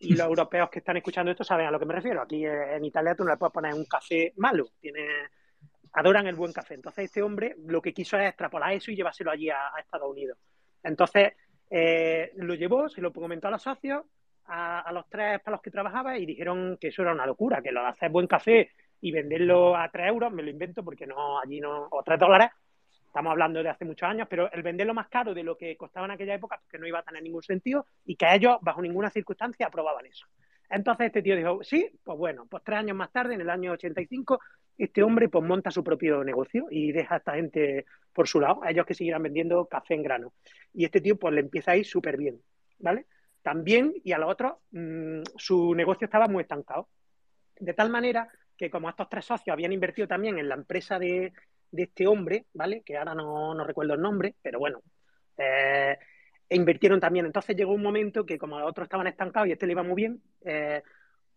y los europeos que están escuchando esto saben a lo que me refiero. Aquí en Italia tú no le puedes poner un café malo, tiene, adoran el buen café. Entonces este hombre lo que quiso es extrapolar eso y llevárselo allí a, Estados Unidos. Entonces eh, lo llevó, se lo comentó a los socios, a, los tres para los que trabajaba y dijeron que eso era una locura, que lo de hacer buen café y venderlo a tres euros, me lo invento porque no, allí no, o tres dólares, estamos hablando de hace muchos años, pero el venderlo más caro de lo que costaba en aquella época, pues que no iba a tener ningún sentido y que ellos, bajo ninguna circunstancia, aprobaban eso. Entonces este tío dijo, sí, pues bueno, pues tres años más tarde, en el año 85, este hombre pues monta su propio negocio y deja a esta gente por su lado, a ellos que siguieran vendiendo café en grano. Y este tío pues le empieza a ir súper bien, ¿vale? También, y a los otros, mm, su negocio estaba muy estancado. De tal manera que como estos tres socios habían invertido también en la empresa de, este hombre, ¿vale? Que ahora no, recuerdo el nombre, pero bueno, eh, e invirtieron también. Entonces llegó un momento que como otros estaban estancados y este le iba muy bien, eh,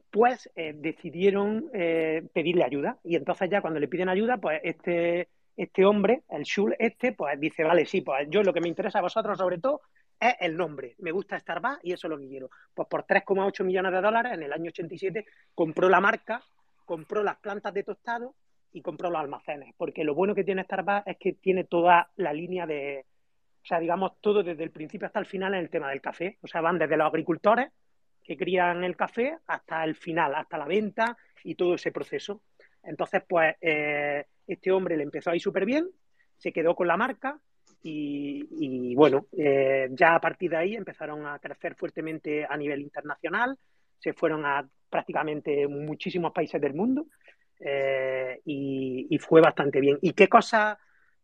pues eh, decidieron pedirle ayuda. Y entonces ya cuando le piden ayuda, pues este, este hombre, el Schul este, pues dice, vale, sí, pues yo lo que me interesa a vosotros sobre todo es el nombre. Me gusta Starbucks y eso es lo que quiero. Pues por 3,8 millones de dólares en el año 87 compró la marca, compró las plantas de tostado y compró los almacenes. Porque lo bueno que tiene Starbucks es que tiene toda la línea de, o sea, digamos, todo desde el principio hasta el final en el tema del café. O sea, van desde los agricultores que crían el café hasta el final, hasta la venta y todo ese proceso. Entonces, pues, eh, este hombre le empezó a ir súper bien, se quedó con la marca y, bueno, eh, ya a partir de ahí empezaron a crecer fuertemente a nivel internacional, se fueron a prácticamente muchísimos países del mundo eh, y, fue bastante bien. ¿Y qué cosas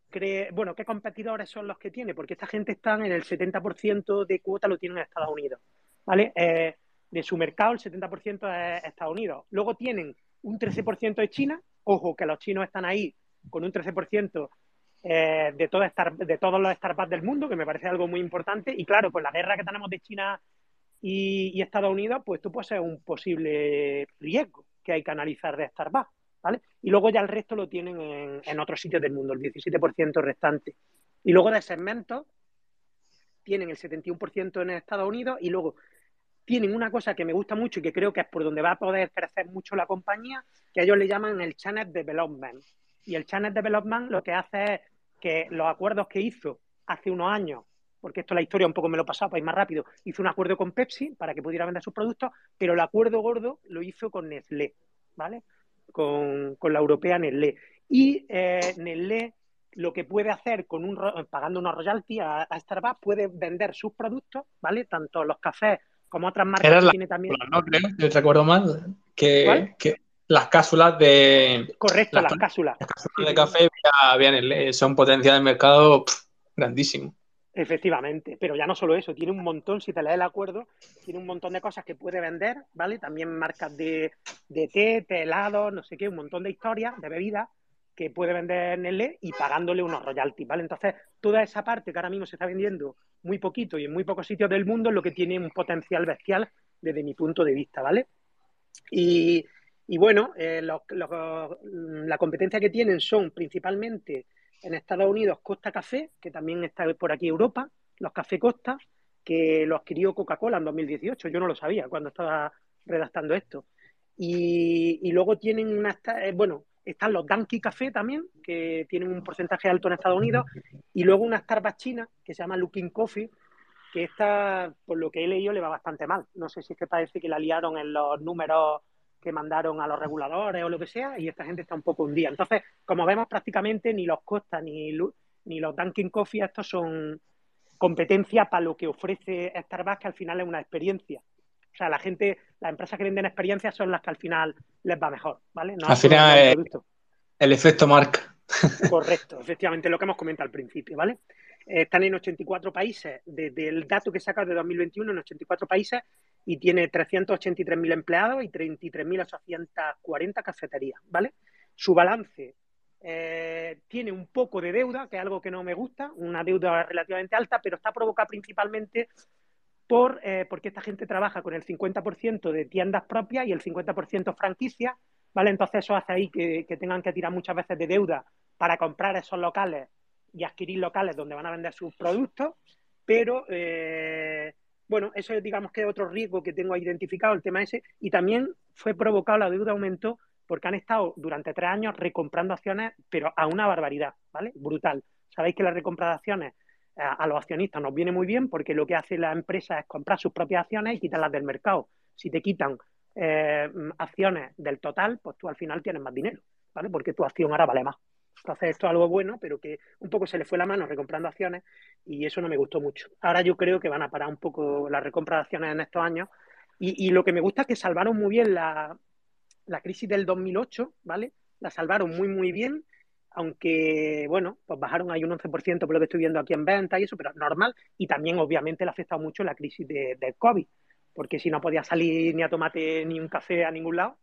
cree, bueno, qué competidores son los que tiene? Porque esta gente está en el 70% de cuota lo tienen en Estados Unidos, ¿vale? Eh, de su mercado el 70% es Estados Unidos. Luego tienen un 13% de China, ojo que los chinos están ahí con un 13% eh, de, de todos los startups del mundo, que me parece algo muy importante. Y claro, pues la guerra que tenemos de China y, Estados Unidos, pues esto puede ser un posible riesgo que hay que analizar de startups. ¿Vale? Y luego ya el resto lo tienen en, en otros sitios del mundo, el 17% restante. Y luego de segmentos, tienen el 71% en Estados Unidos y luego tienen una cosa que me gusta mucho y que creo que es por donde va a poder crecer mucho la compañía, que ellos le llaman el Channel Development. Y el Channel Development lo que hace es que los acuerdos que hizo hace unos años, porque esto la historia un poco me lo pasaba para ir más rápido, hizo un acuerdo con Pepsi para que pudiera vender sus productos, pero el acuerdo gordo lo hizo con Nestlé, ¿vale? Con, la europea Nestlé. Y eh, Nestlé lo que puede hacer con un pagando una royalty a, Starbucks puede vender sus productos, ¿vale? Tanto los cafés como otras marcas que tiene también. No, creo, recuerdo mal, que, que, las cápsulas de. Correcto, las, cápsulas. Las cápsulas de café bien, son potencial de mercado grandísimo. Efectivamente, pero ya no solo eso, tiene un montón, si te lees el acuerdo, tiene un montón de cosas que puede vender, ¿vale? También marcas de, de té, helado, no sé qué, un montón de historias, de bebidas que puede vender Nestlé y pagándole unos royalties, ¿vale? Entonces, toda esa parte que ahora mismo se está vendiendo muy poquito y en muy pocos sitios del mundo es lo que tiene un potencial bestial desde mi punto de vista, ¿vale? Y, y bueno, eh, la competencia que tienen son principalmente en Estados Unidos Costa Café, que también está por aquí Europa, los Café Costa, que lo adquirió Coca-Cola en 2018. Yo no lo sabía cuando estaba redactando esto. Y, luego tienen una, eh, bueno, están los Danky Café también, que tienen un porcentaje alto en Estados Unidos, y luego una Starbucks china que se llama Looking Coffee, que esta, por lo que he leído, le va bastante mal. No sé si es que parece que la liaron en los números que mandaron a los reguladores o lo que sea, y esta gente está un poco hundida. Entonces, como vemos, prácticamente ni los Costa ni, ni los Dunkin' Coffee, estos son competencia para lo que ofrece Starbucks, que al final es una experiencia. O sea, la gente, las empresas que venden experiencias son las que al final les va mejor, ¿vale? al final es el efecto marca. Correcto, efectivamente, lo que hemos comentado al principio, ¿vale? están en 84 países, desde el dato que saca de 2021, en 84 países, y tiene 383.000 empleados y 33.840 cafeterías, ¿vale? Su balance eh, tiene un poco de deuda, que es algo que no me gusta, una deuda relativamente alta, pero está provocada principalmente por, eh, porque esta gente trabaja con el 50% de tiendas propias y el 50% franquicias, ¿vale? Entonces eso hace ahí que, tengan que tirar muchas veces de deuda para comprar esos locales y adquirir locales donde van a vender sus productos, pero eh, bueno, eso es digamos que es otro riesgo que tengo identificado, el tema ese, y también fue provocado, la deuda aumentó porque han estado durante tres años recomprando acciones, pero a una barbaridad, ¿vale? Brutal. Sabéis que la recompra de acciones eh, a, los accionistas nos viene muy bien porque lo que hace la empresa es comprar sus propias acciones y quitarlas del mercado. Si te quitan eh, acciones del total, pues tú al final tienes más dinero, ¿vale? Porque tu acción ahora vale más. Entonces esto es algo bueno, pero que un poco se le fue la mano recomprando acciones y eso no me gustó mucho. Ahora yo creo que van a parar un poco la recompra de acciones en estos años y, lo que me gusta es que salvaron muy bien la, la crisis del 2008, ¿vale? La salvaron muy, muy bien, aunque, bueno, pues bajaron ahí un 11% por lo que estoy viendo aquí en venta y eso, pero normal. Y también, obviamente, le ha afectado mucho la crisis de, del COVID, porque si no podía salir ni a tomate ni un café a ningún lado,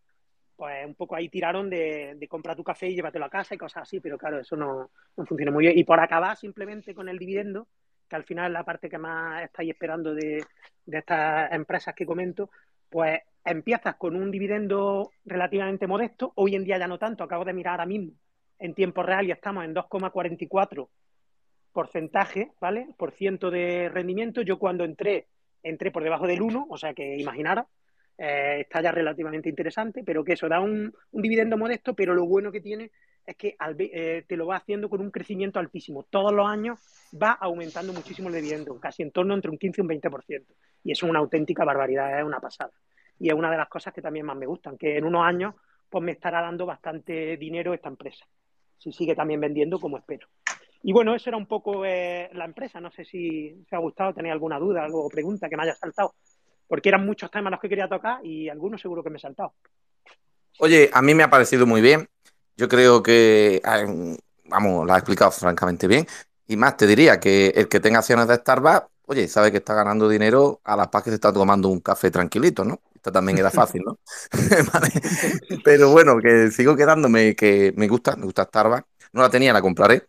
pues un poco ahí tiraron de, comprar tu café y llévatelo a casa y cosas así, pero claro, eso no, no funciona muy bien. Y por acabar simplemente con el dividendo, que al final es la parte que más estáis esperando de, de estas empresas que comento, pues empiezas con un dividendo relativamente modesto, hoy en día ya no tanto, acabo de mirar ahora mismo en tiempo real y estamos en 2,44 porcentaje, ¿vale? Por ciento de rendimiento. Yo cuando entré, entré por debajo del 1, o sea que imaginara, eh, está ya relativamente interesante, pero que eso da un, dividendo modesto, pero lo bueno que tiene es que eh, te lo va haciendo con un crecimiento altísimo. Todos los años va aumentando muchísimo el dividendo, casi en torno entre un 15 y un 20%. Y eso es una auténtica barbaridad, es una pasada y es una de las cosas que también más me gustan, que en unos años pues me estará dando bastante dinero esta empresa, si sigue también vendiendo como espero. Y bueno, eso era un poco eh, la empresa, no sé si os ha gustado, tenéis alguna duda, algo pregunta que me haya saltado, porque eran muchos temas los que quería tocar y algunos seguro que me he saltado. Oye, a mí me ha parecido muy bien, yo creo que, vamos, lo ha explicado francamente bien, y más te diría que el que tenga acciones de Starbucks, oye, sabe que está ganando dinero a la paz que se está tomando un café tranquilito, ¿no? también era fácil, ¿no? Pero bueno, que sigo quedándome que me gusta, me gusta Starbucks. No la tenía, la compraré.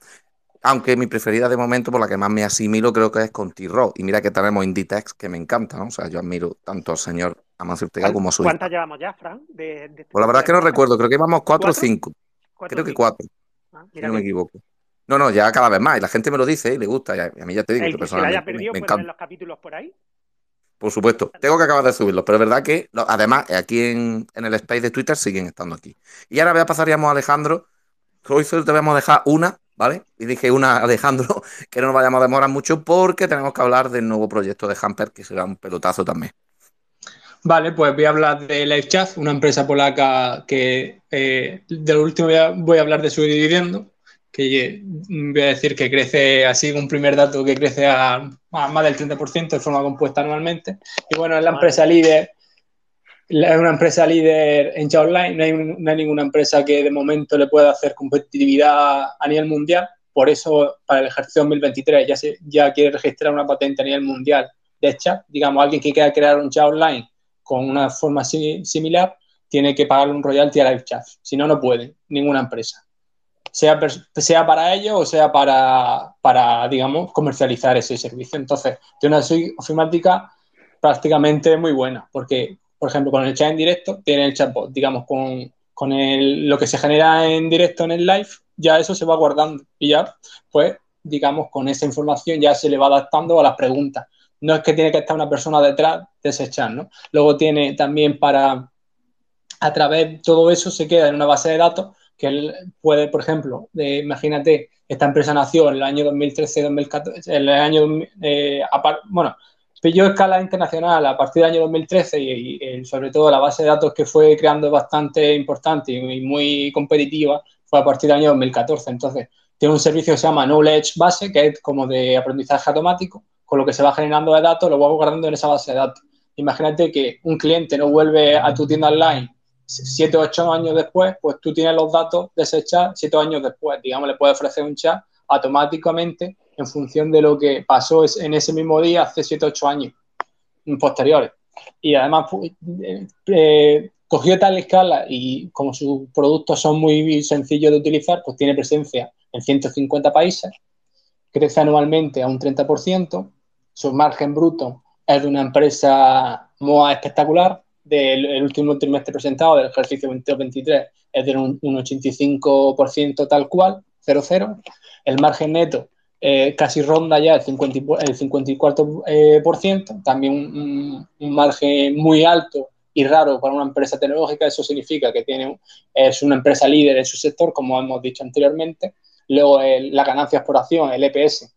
Aunque mi preferida de momento, por la que más me asimilo, creo que es con T-Row. Y mira que tenemos Inditex, que me encanta, ¿no? O sea, yo admiro tanto al señor Amancio Ortega como a su ¿Cuántas llevamos ya, Fran? De, este pues la verdad es que no recuerdo, creo que íbamos cuatro o cinco. Creo que cuatro. Ah, si no me equivoco. No, no, ya cada vez más. Y la gente me lo dice y le gusta. Y a mí ya te digo, que personalmente. Se haya perdido, me, me los capítulos por ahí. Por supuesto, tengo que acabar de subirlos, pero es verdad que además aquí en, el space de Twitter siguen estando aquí. Y ahora ya pasaríamos a Alejandro. Hoy solo te vamos a dejar una, ¿vale? Y dije una, Alejandro, que no nos vayamos a demorar mucho porque tenemos que hablar del nuevo proyecto de Hamper, que será un pelotazo también. Vale, pues voy a hablar de LiveChat, una empresa polaca que eh, de lo último voy a hablar de su dividendo que voy a decir que crece así, un primer dato que crece a, más del 30% de forma compuesta anualmente. Y bueno, es la empresa líder, es una empresa líder en chat online, no hay, ninguna empresa que de momento le pueda hacer competitividad a nivel mundial. Por eso, para el ejercicio 2023 ya, se, ya quiere registrar una patente a nivel mundial de chat. Digamos, alguien que quiera crear un chat online con una forma similar tiene que pagar un royalty a LiveChat. Si no, no puede, ninguna empresa sea, sea para ellos o sea para, para, digamos, comercializar ese servicio. Entonces, tiene una ofimática prácticamente muy buena, porque, por ejemplo, con el chat en directo, tiene el chatbot, digamos, con, con el, lo que se genera en directo en el live, ya eso se va guardando y ya, pues, digamos, con esa información ya se le va adaptando a las preguntas. No es que tiene que estar una persona detrás de ese chat, ¿no? Luego tiene también para, a través de todo eso se queda en una base de datos que él puede, por ejemplo, imagínate, esta empresa nació en el año 2013-2014, en el año, eh, bueno, pilló escala internacional a partir del año 2013 y, sobre todo la base de datos que fue creando bastante importante y muy competitiva fue a partir del año 2014. Entonces, tiene un servicio que se llama Knowledge Base, que es como de aprendizaje automático, con lo que se va generando de datos, lo va guardando en esa base de datos. Imagínate que un cliente no vuelve a tu tienda online siete o ocho años después, pues tú tienes los datos de ese chat siete años después. Digamos, le puedes ofrecer un chat automáticamente en función de lo que pasó en ese mismo día hace 7 8 años posteriores. Y además eh, eh, cogió tal escala y como sus productos son muy sencillos de utilizar, pues tiene presencia en 150 países, crece anualmente a un 30%, su margen bruto es de una empresa muy espectacular, del último trimestre presentado del ejercicio 22-23 es de un, 85% tal cual, 0,0. El margen neto eh, casi ronda ya el, 50, el 54%, eh, también un, margen muy alto y raro para una empresa tecnológica. Eso significa que tiene, es una empresa líder en su sector, como hemos dicho anteriormente. Luego, el, las ganancias por acción, el EPS,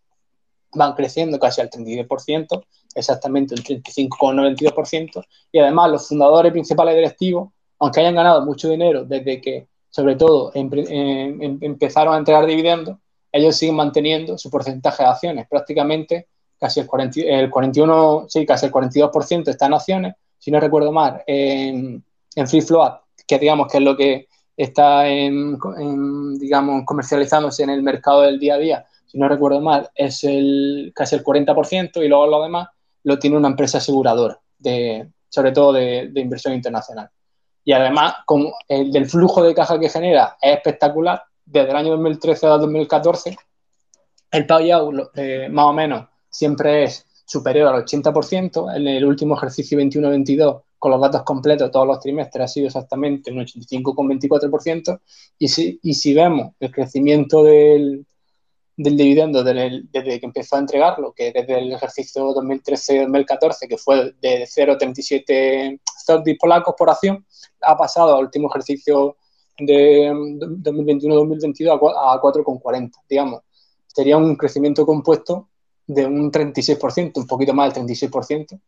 van creciendo casi al 32%, exactamente un 35,92%, y además los fundadores principales directivos, aunque hayan ganado mucho dinero desde que, sobre todo, em, em, empezaron a entregar dividendos, ellos siguen manteniendo su porcentaje de acciones, prácticamente casi el, 41, sí, casi el 42% está en acciones, si no recuerdo mal, en, free float, que digamos que es lo que está en, digamos, comercializándose en el mercado del día a día, si no recuerdo mal, es el, casi el 40% y luego lo demás lo tiene una empresa aseguradora, de, sobre todo de, inversión internacional. Y además, como el del flujo de caja que genera es espectacular, desde el año 2013 a 2014, el payout eh, más o menos siempre es superior al 80%. En el último ejercicio 21-22, con los datos completos, todos los trimestres ha sido exactamente un 85,24%. Y si, y si vemos el crecimiento del, del dividendo desde, que empezó a entregarlo, que desde el ejercicio 2013-2014, que fue de 0,37 zlotys polacos por acción, ha pasado al último ejercicio de 2021-2022 a 4,40, digamos. Sería un crecimiento compuesto de un 36%, un poquito más del 36%.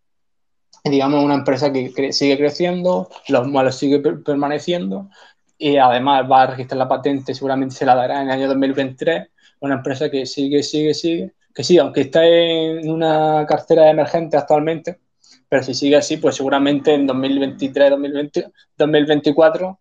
Digamos, una empresa que sigue creciendo, los malos sigue permaneciendo y además va a registrar la patente, seguramente se la dará en el año 2023 una empresa que sigue, sigue, sigue, que sí, aunque está en una cartera emergente actualmente, pero si sigue así, pues seguramente en 2023, 2020, 2024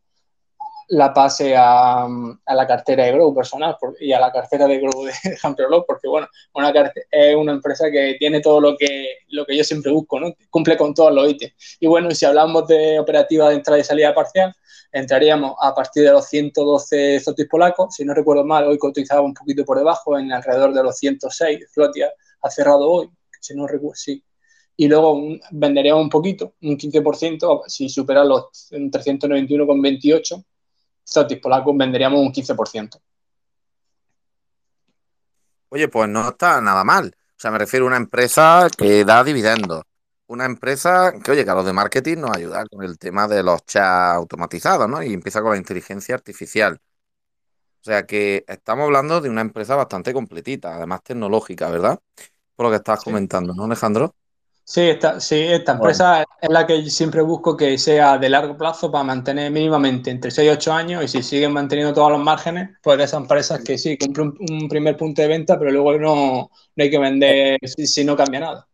la pase a, a, la cartera de Grow personal y a la cartera de Grow de Hunter porque bueno, una es una empresa que tiene todo lo que, lo que yo siempre busco, ¿no? Cumple con todos los ítems. Y bueno, si hablamos de operativa de entrada y salida parcial, entraríamos a partir de los 112 zotis polacos. Si no recuerdo mal, hoy cotizaba un poquito por debajo, en alrededor de los 106 flotia, ha cerrado hoy, si no recuerdo, sí. Y luego venderíamos un poquito, un 15%, si supera los 391,28 zotis polacos, venderíamos un 15%. Oye, pues no está nada mal. O sea, me refiero a una empresa que da dividendos, una empresa que, oye, que a los de marketing nos ayuda con el tema de los chats automatizados, ¿no? Y empieza con la inteligencia artificial. O sea que estamos hablando de una empresa bastante completita, además tecnológica, ¿verdad? Por lo que estás comentando, ¿no, Alejandro? Sí, esta, sí, esta empresa es la que siempre busco que sea de largo plazo para mantener mínimamente entre 6 y 8 años y si siguen manteniendo todos los márgenes, pues de esas empresas que sí, cumplen un, primer punto de venta, pero luego no, no hay que vender si no cambia nada.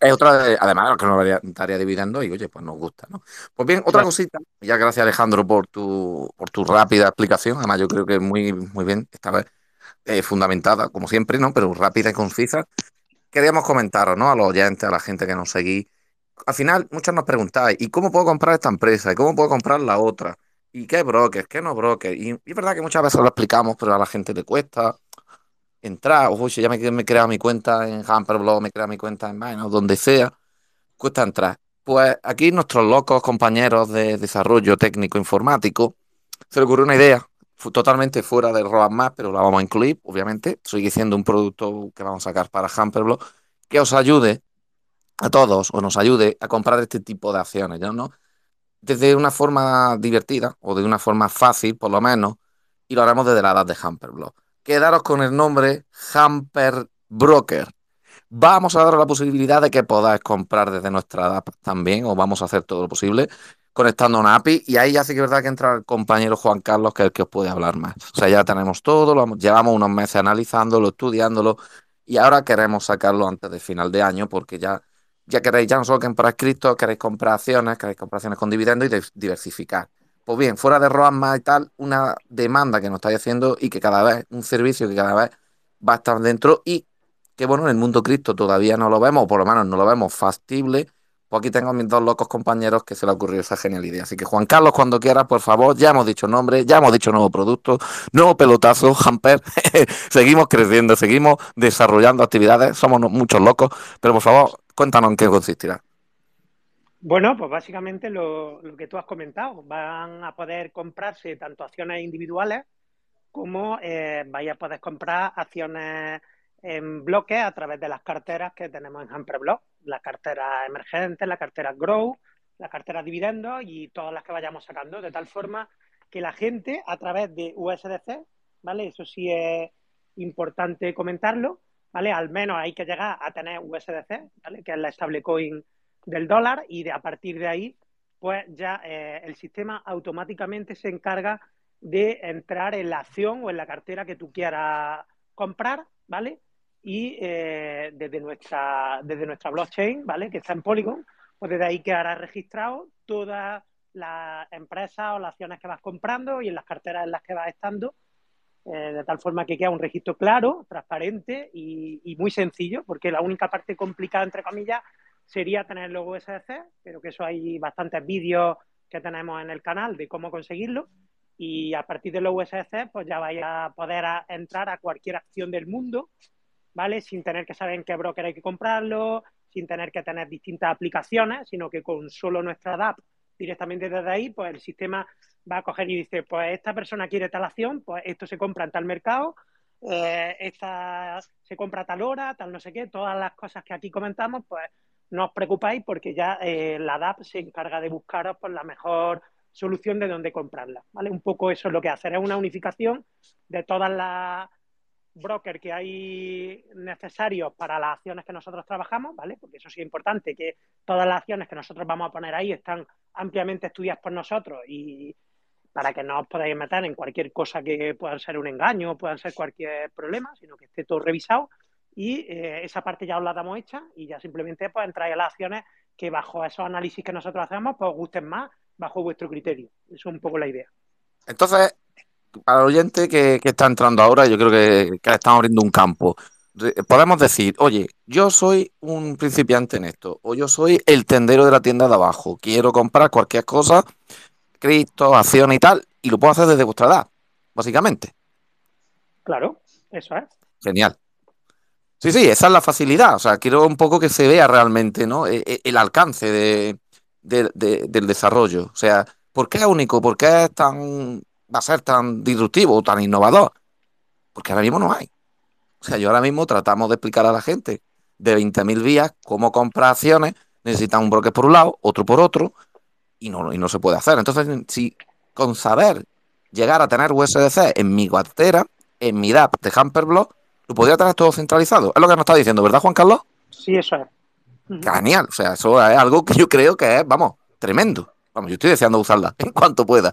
Es, otra, de, además, que nos estaría dividiendo y oye, pues nos gusta, ¿no? Pues bien, otra cosita, ya gracias Alejandro por tu, por tu rápida explicación, además yo creo que muy, muy bien, esta vez eh, fundamentada, como siempre, ¿no? Pero rápida y concisa. Queríamos comentaros, ¿no? A los oyentes, a la gente que nos seguís. Al final, muchos nos preguntáis, ¿y cómo puedo comprar esta empresa? ¿Y cómo puedo comprar la otra? ¿Y qué brokers? ¿Qué no brokers? Y, es verdad que muchas veces lo explicamos, pero a la gente le cuesta entrar, o si ya me, he creado mi cuenta en Hamperblog, me he creado mi cuenta en o donde sea, cuesta entrar. Pues aquí nuestros locos compañeros de desarrollo técnico informático se le ocurrió una idea totalmente fuera del más pero la vamos a incluir, obviamente. Sigue siendo un producto que vamos a sacar para Hamperblog que os ayude a todos o nos ayude a comprar este tipo de acciones, ¿no? Desde una forma divertida o de una forma fácil, por lo menos, y lo haremos desde la edad de Hamperblog quedaros con el nombre Hamper Broker. Vamos a dar la posibilidad de que podáis comprar desde nuestra app también, o vamos a hacer todo lo posible, conectando una API. Y ahí ya sí que es verdad que entra el compañero Juan Carlos, que es el que os puede hablar más. O sea, ya tenemos todo, lo, llevamos unos meses analizándolo, estudiándolo, y ahora queremos sacarlo antes del final de año, porque ya, ya queréis, ya no solo comprar cripto, queréis comprar acciones, queréis comprar acciones con dividendos y diversificar. Pues bien, fuera de más y tal, una demanda que nos estáis haciendo y que cada vez, un servicio que cada vez va a estar dentro y que bueno, en el mundo cripto todavía no lo vemos, o por lo menos no lo vemos factible, pues aquí tengo a mis dos locos compañeros que se le ocurrió esa genial idea. Así que Juan Carlos, cuando quieras, por favor, ya hemos dicho nombre, ya hemos dicho nuevo producto, nuevo pelotazo, Hamper, seguimos creciendo, seguimos desarrollando actividades, somos muchos locos, pero por favor, cuéntanos en qué consistirá. Bueno, pues básicamente lo, que tú has comentado. Van a poder comprarse tanto acciones individuales como eh, vais a poder comprar acciones en bloques a través de las carteras que tenemos en Humperblock, las carteras emergentes, la cartera Grow, la cartera Dividendos y todas las que vayamos sacando, de tal forma que la gente a través de USDC, ¿vale? Eso sí es importante comentarlo, ¿vale? Al menos hay que llegar a tener USDC, ¿vale? Que es la stablecoin del dólar y de, a partir de ahí, pues ya eh, el sistema automáticamente se encarga de entrar en la acción o en la cartera que tú quieras comprar, ¿vale? Y eh, desde, nuestra, desde nuestra blockchain, ¿vale? Que está en Polygon, pues desde ahí quedará registrado todas las empresas o las acciones que vas comprando y en las carteras en las que vas estando, eh, de tal forma que queda un registro claro, transparente y, muy sencillo, porque la única parte complicada, entre comillas, sería tener el logo SDC, pero que eso hay bastantes vídeos que tenemos en el canal de cómo conseguirlo. Y a partir de los USDC, pues ya vais a poder entrar a cualquier acción del mundo, ¿vale? Sin tener que saber en qué broker hay que comprarlo, sin tener que tener distintas aplicaciones, sino que con solo nuestra DAP directamente desde ahí, pues el sistema va a coger y dice, pues esta persona quiere tal acción, pues esto se compra en tal mercado, eh, esta se compra a tal hora, tal no sé qué, todas las cosas que aquí comentamos, pues no os preocupáis porque ya eh, la DAP se encarga de buscaros por la mejor solución de dónde comprarla, ¿vale? Un poco eso es lo que hace, es una unificación de todas las brokers que hay necesarios para las acciones que nosotros trabajamos, ¿vale? Porque eso sí es importante, que todas las acciones que nosotros vamos a poner ahí están ampliamente estudiadas por nosotros y para que no os podáis meter en cualquier cosa que pueda ser un engaño o puedan ser cualquier problema, sino que esté todo revisado y eh, esa parte ya os la damos hecha y ya simplemente pues entráis a las acciones que bajo esos análisis que nosotros hacemos pues os gusten más bajo vuestro criterio. Eso es un poco la idea. Entonces, para el oyente que, está entrando ahora, yo creo que, que estamos abriendo un campo. Podemos decir, oye, yo soy un principiante en esto, o yo soy el tendero de la tienda de abajo, quiero comprar cualquier cosa, cripto, acción y tal, y lo puedo hacer desde vuestra edad, básicamente. Claro, eso es. Genial. Sí, sí, esa es la facilidad. O sea, quiero un poco que se vea realmente, ¿no? E, e, el, alcance de, del desarrollo. O sea, ¿por qué es único? ¿Por qué es tan, va a ser tan disruptivo, tan innovador? Porque ahora mismo no hay. O sea, yo ahora mismo tratamos de explicar a la gente de 20.000 vías cómo comprar acciones, necesitan un broker por un lado, otro por otro, y no, y no se puede hacer. Entonces, si con saber llegar a tener USDC en mi cartera, en mi DAP de Hamperblock, lo podría tener todo centralizado. Es lo que nos está diciendo, ¿verdad, Juan Carlos? Sí, eso es. Genial. O sea, eso es algo que yo creo que es, vamos, tremendo. Vamos, yo estoy deseando usarla en cuanto pueda.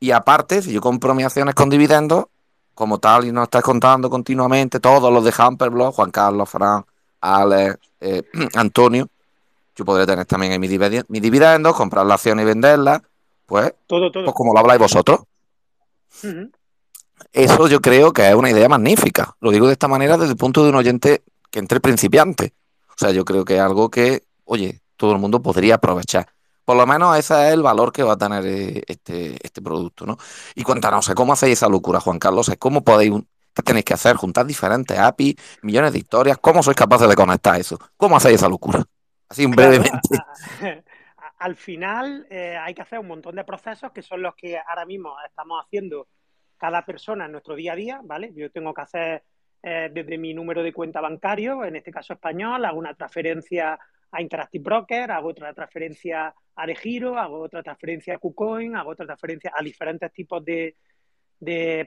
Y aparte, si yo compro mis acciones con dividendos, como tal, y nos estás contando continuamente, todos los de Hamperblock, Juan Carlos, Fran, Alex, eh, Antonio, yo podría tener también ahí mi, dividendos, comprar la acción y venderla, pues, todo, todo. pues como lo habláis vosotros. Eso yo creo que es una idea magnífica. Lo digo de esta manera desde el punto de un oyente que entre principiante. O sea, yo creo que es algo que, oye, todo el mundo podría aprovechar. Por lo menos ese es el valor que va a tener eh, este, este producto, ¿no? Y cuéntanos, ¿cómo hacéis esa locura, Juan Carlos? ¿Cómo podéis, qué tenéis que hacer? ¿Juntar diferentes APIs, millones de historias? ¿Cómo sois capaces de conectar eso? ¿Cómo hacéis esa locura? Así brevemente. Al final eh, hay que hacer un montón de procesos que son los que ahora mismo estamos haciendo cada persona en nuestro día a día, ¿vale? Yo tengo que hacer eh, desde mi número de cuenta bancario, en este caso español, hago una transferencia a Interactive Broker, hago otra transferencia a De Giro, hago otra transferencia a KuCoin, hago otra transferencia a diferentes tipos de,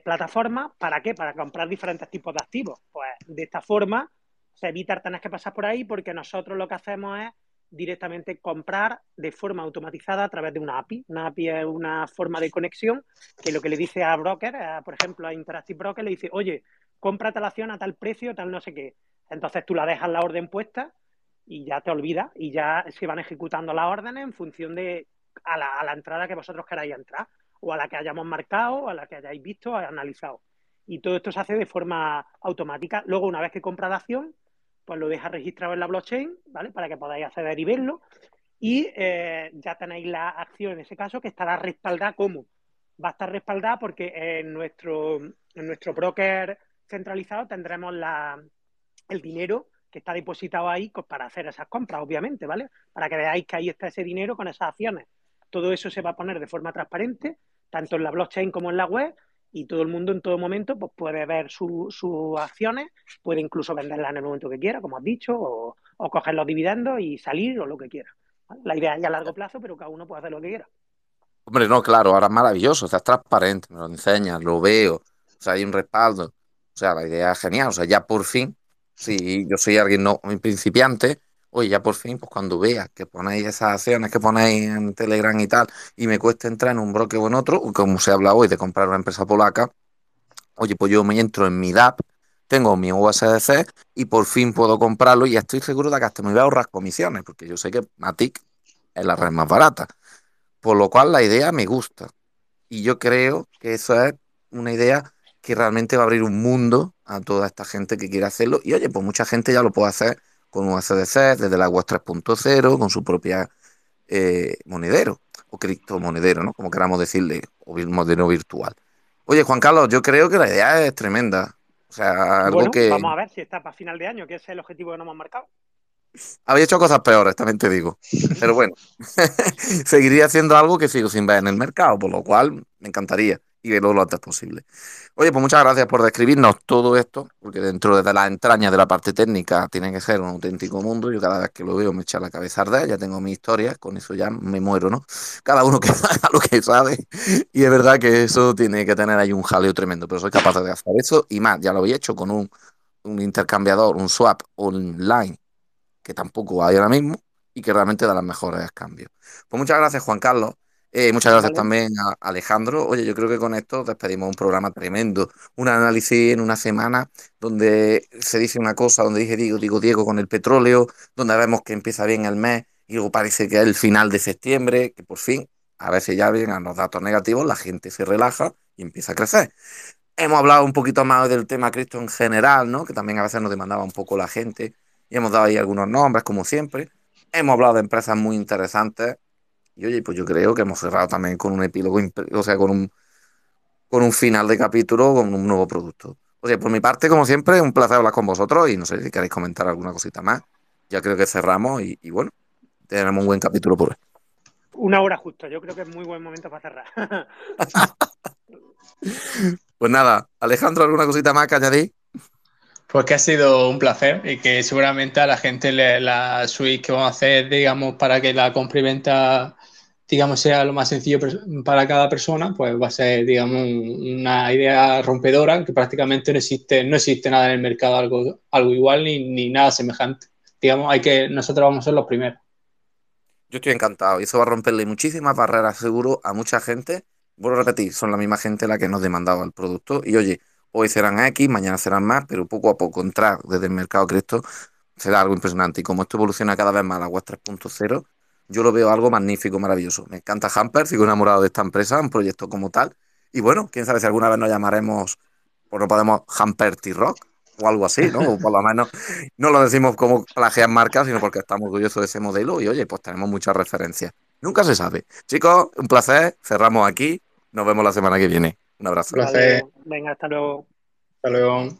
plataformas. ¿Para qué? Para comprar diferentes tipos de activos. Pues de esta forma se evita tener que pasar por ahí porque nosotros lo que hacemos es directamente comprar de forma automatizada a través de una API. Una API es una forma de conexión que lo que le dice a broker, por ejemplo a Interactive Broker, le dice, oye, cómprate la acción a tal precio, tal no sé qué. Entonces tú la dejas la orden puesta y ya te olvidas y ya se van ejecutando las órdenes en función de a la, a la entrada que vosotros queráis entrar o a la que hayamos marcado o a la que hayáis visto analizado. Y todo esto se hace de forma automática. Luego, una vez que compra la acción, pues lo deja registrado en la blockchain, ¿vale? Para que podáis acceder y verlo. Y eh, ya tenéis la acción en ese caso que estará respaldada como. Va a estar respaldada porque en nuestro, en nuestro broker centralizado tendremos la, el dinero que está depositado ahí pues, para hacer esas compras, obviamente, ¿vale? Para que veáis que ahí está ese dinero con esas acciones. Todo eso se va a poner de forma transparente, tanto en la blockchain como en la web, y todo el mundo en todo momento pues, puede ver sus acciones, puede incluso venderlas en el momento que quiera, como has dicho, o, coger los dividendos y salir o lo que quiera. La idea es a largo plazo, pero cada uno puede hacer lo que quiera. Hombre, no, claro, ahora es maravilloso, o sea, es transparente, me lo enseñas, lo veo, o sea, hay un respaldo. O sea, la idea es genial, o sea, ya por fin, si yo soy alguien no principiante, oye, ya por fin, pues cuando veas que ponéis esas acciones que ponéis en Telegram y tal, y me cuesta entrar en un broker o en otro, como se habla hoy de comprar una empresa polaca, oye, pues yo me entro en mi DAP, tengo mi USDC y por fin puedo comprarlo y estoy seguro de que hasta me voy a ahorrar comisiones, porque yo sé que Matic es la red más barata. Por lo cual la idea me gusta. Y yo creo que eso es una idea que realmente va a abrir un mundo a toda esta gente que quiere hacerlo. Y oye, pues mucha gente ya lo puede hacer con un SDC desde la web 3.0, con su propia eh, monedero o criptomonedero, ¿no? Como queramos decirle, o modelo virtual. Oye, Juan Carlos, yo creo que la idea es tremenda. O sea, algo que. Vamos a ver si está para final de año, que es el objetivo que nos hemos marcado. Había hecho cosas peores, también te digo. Pero bueno, seguiría haciendo algo que sigo sin ver en el mercado, por lo cual me encantaría y verlo lo antes posible. Oye, pues muchas gracias por describirnos todo esto, porque dentro de las entrañas de la parte técnica tiene que ser un auténtico mundo. Yo cada vez que lo veo me echa la cabeza a arder, ya tengo mi historia, con eso ya me muero, ¿no? Cada uno que haga lo que sabe. Y es verdad que eso tiene que tener ahí un jaleo tremendo, pero soy capaz de hacer eso y más, ya lo había hecho con un, un intercambiador, un swap online que tampoco hay ahora mismo y que realmente da los mejores cambios. Pues muchas gracias, Juan Carlos. Eh, muchas gracias también a Alejandro. Oye, yo creo que con esto despedimos un programa tremendo, un análisis en una semana donde se dice una cosa, donde dije digo, digo Diego con el petróleo, donde vemos que empieza bien el mes y luego parece que es el final de septiembre, que por fin, a si ya vienen los datos negativos, la gente se relaja y empieza a crecer. Hemos hablado un poquito más del tema Cristo en general, ¿no? Que también a veces nos demandaba un poco la gente y hemos dado ahí algunos nombres, como siempre. Hemos hablado de empresas muy interesantes. Y oye, pues yo creo que hemos cerrado también con un epílogo, o sea, con un, con un final de capítulo, con un nuevo producto. O sea, por mi parte, como siempre, un placer hablar con vosotros y no sé si queréis comentar alguna cosita más. Ya creo que cerramos y, bueno, tenemos un buen capítulo por hoy. Una hora justo, yo creo que es muy buen momento para cerrar. pues nada, Alejandro, ¿alguna cosita más que añadir? Pues que ha sido un placer y que seguramente a la gente la suite que vamos a hacer, digamos, para que la compra y venta, digamos, sea lo más sencillo para cada persona, pues va a ser, digamos, una idea rompedora que prácticamente no existe, no existe nada en el mercado algo, algo igual ni, ni nada semejante. Digamos, hay que, nosotros vamos a ser los primeros. Yo estoy encantado y eso va a romperle muchísimas barreras, seguro, a mucha gente. Vuelvo a repetir, son la misma gente la que nos demandaba el producto y oye, hoy serán X, mañana serán más, pero poco a poco entrar desde el mercado cripto será algo impresionante. Y como esto evoluciona cada vez más a la web 3.0, yo lo veo algo magnífico, maravilloso. Me encanta Hamper, sigo enamorado de esta empresa, un proyecto como tal. Y bueno, quién sabe si alguna vez nos llamaremos, o no podemos Hamper T-Rock o algo así, ¿no? O por lo menos no lo decimos como plagiar marcas, sino porque estamos orgullosos de ese modelo y oye, pues tenemos muchas referencias. Nunca se sabe. Chicos, un placer. Cerramos aquí. Nos vemos la semana que viene. Un abrazo. Venga, hasta luego. Hasta luego.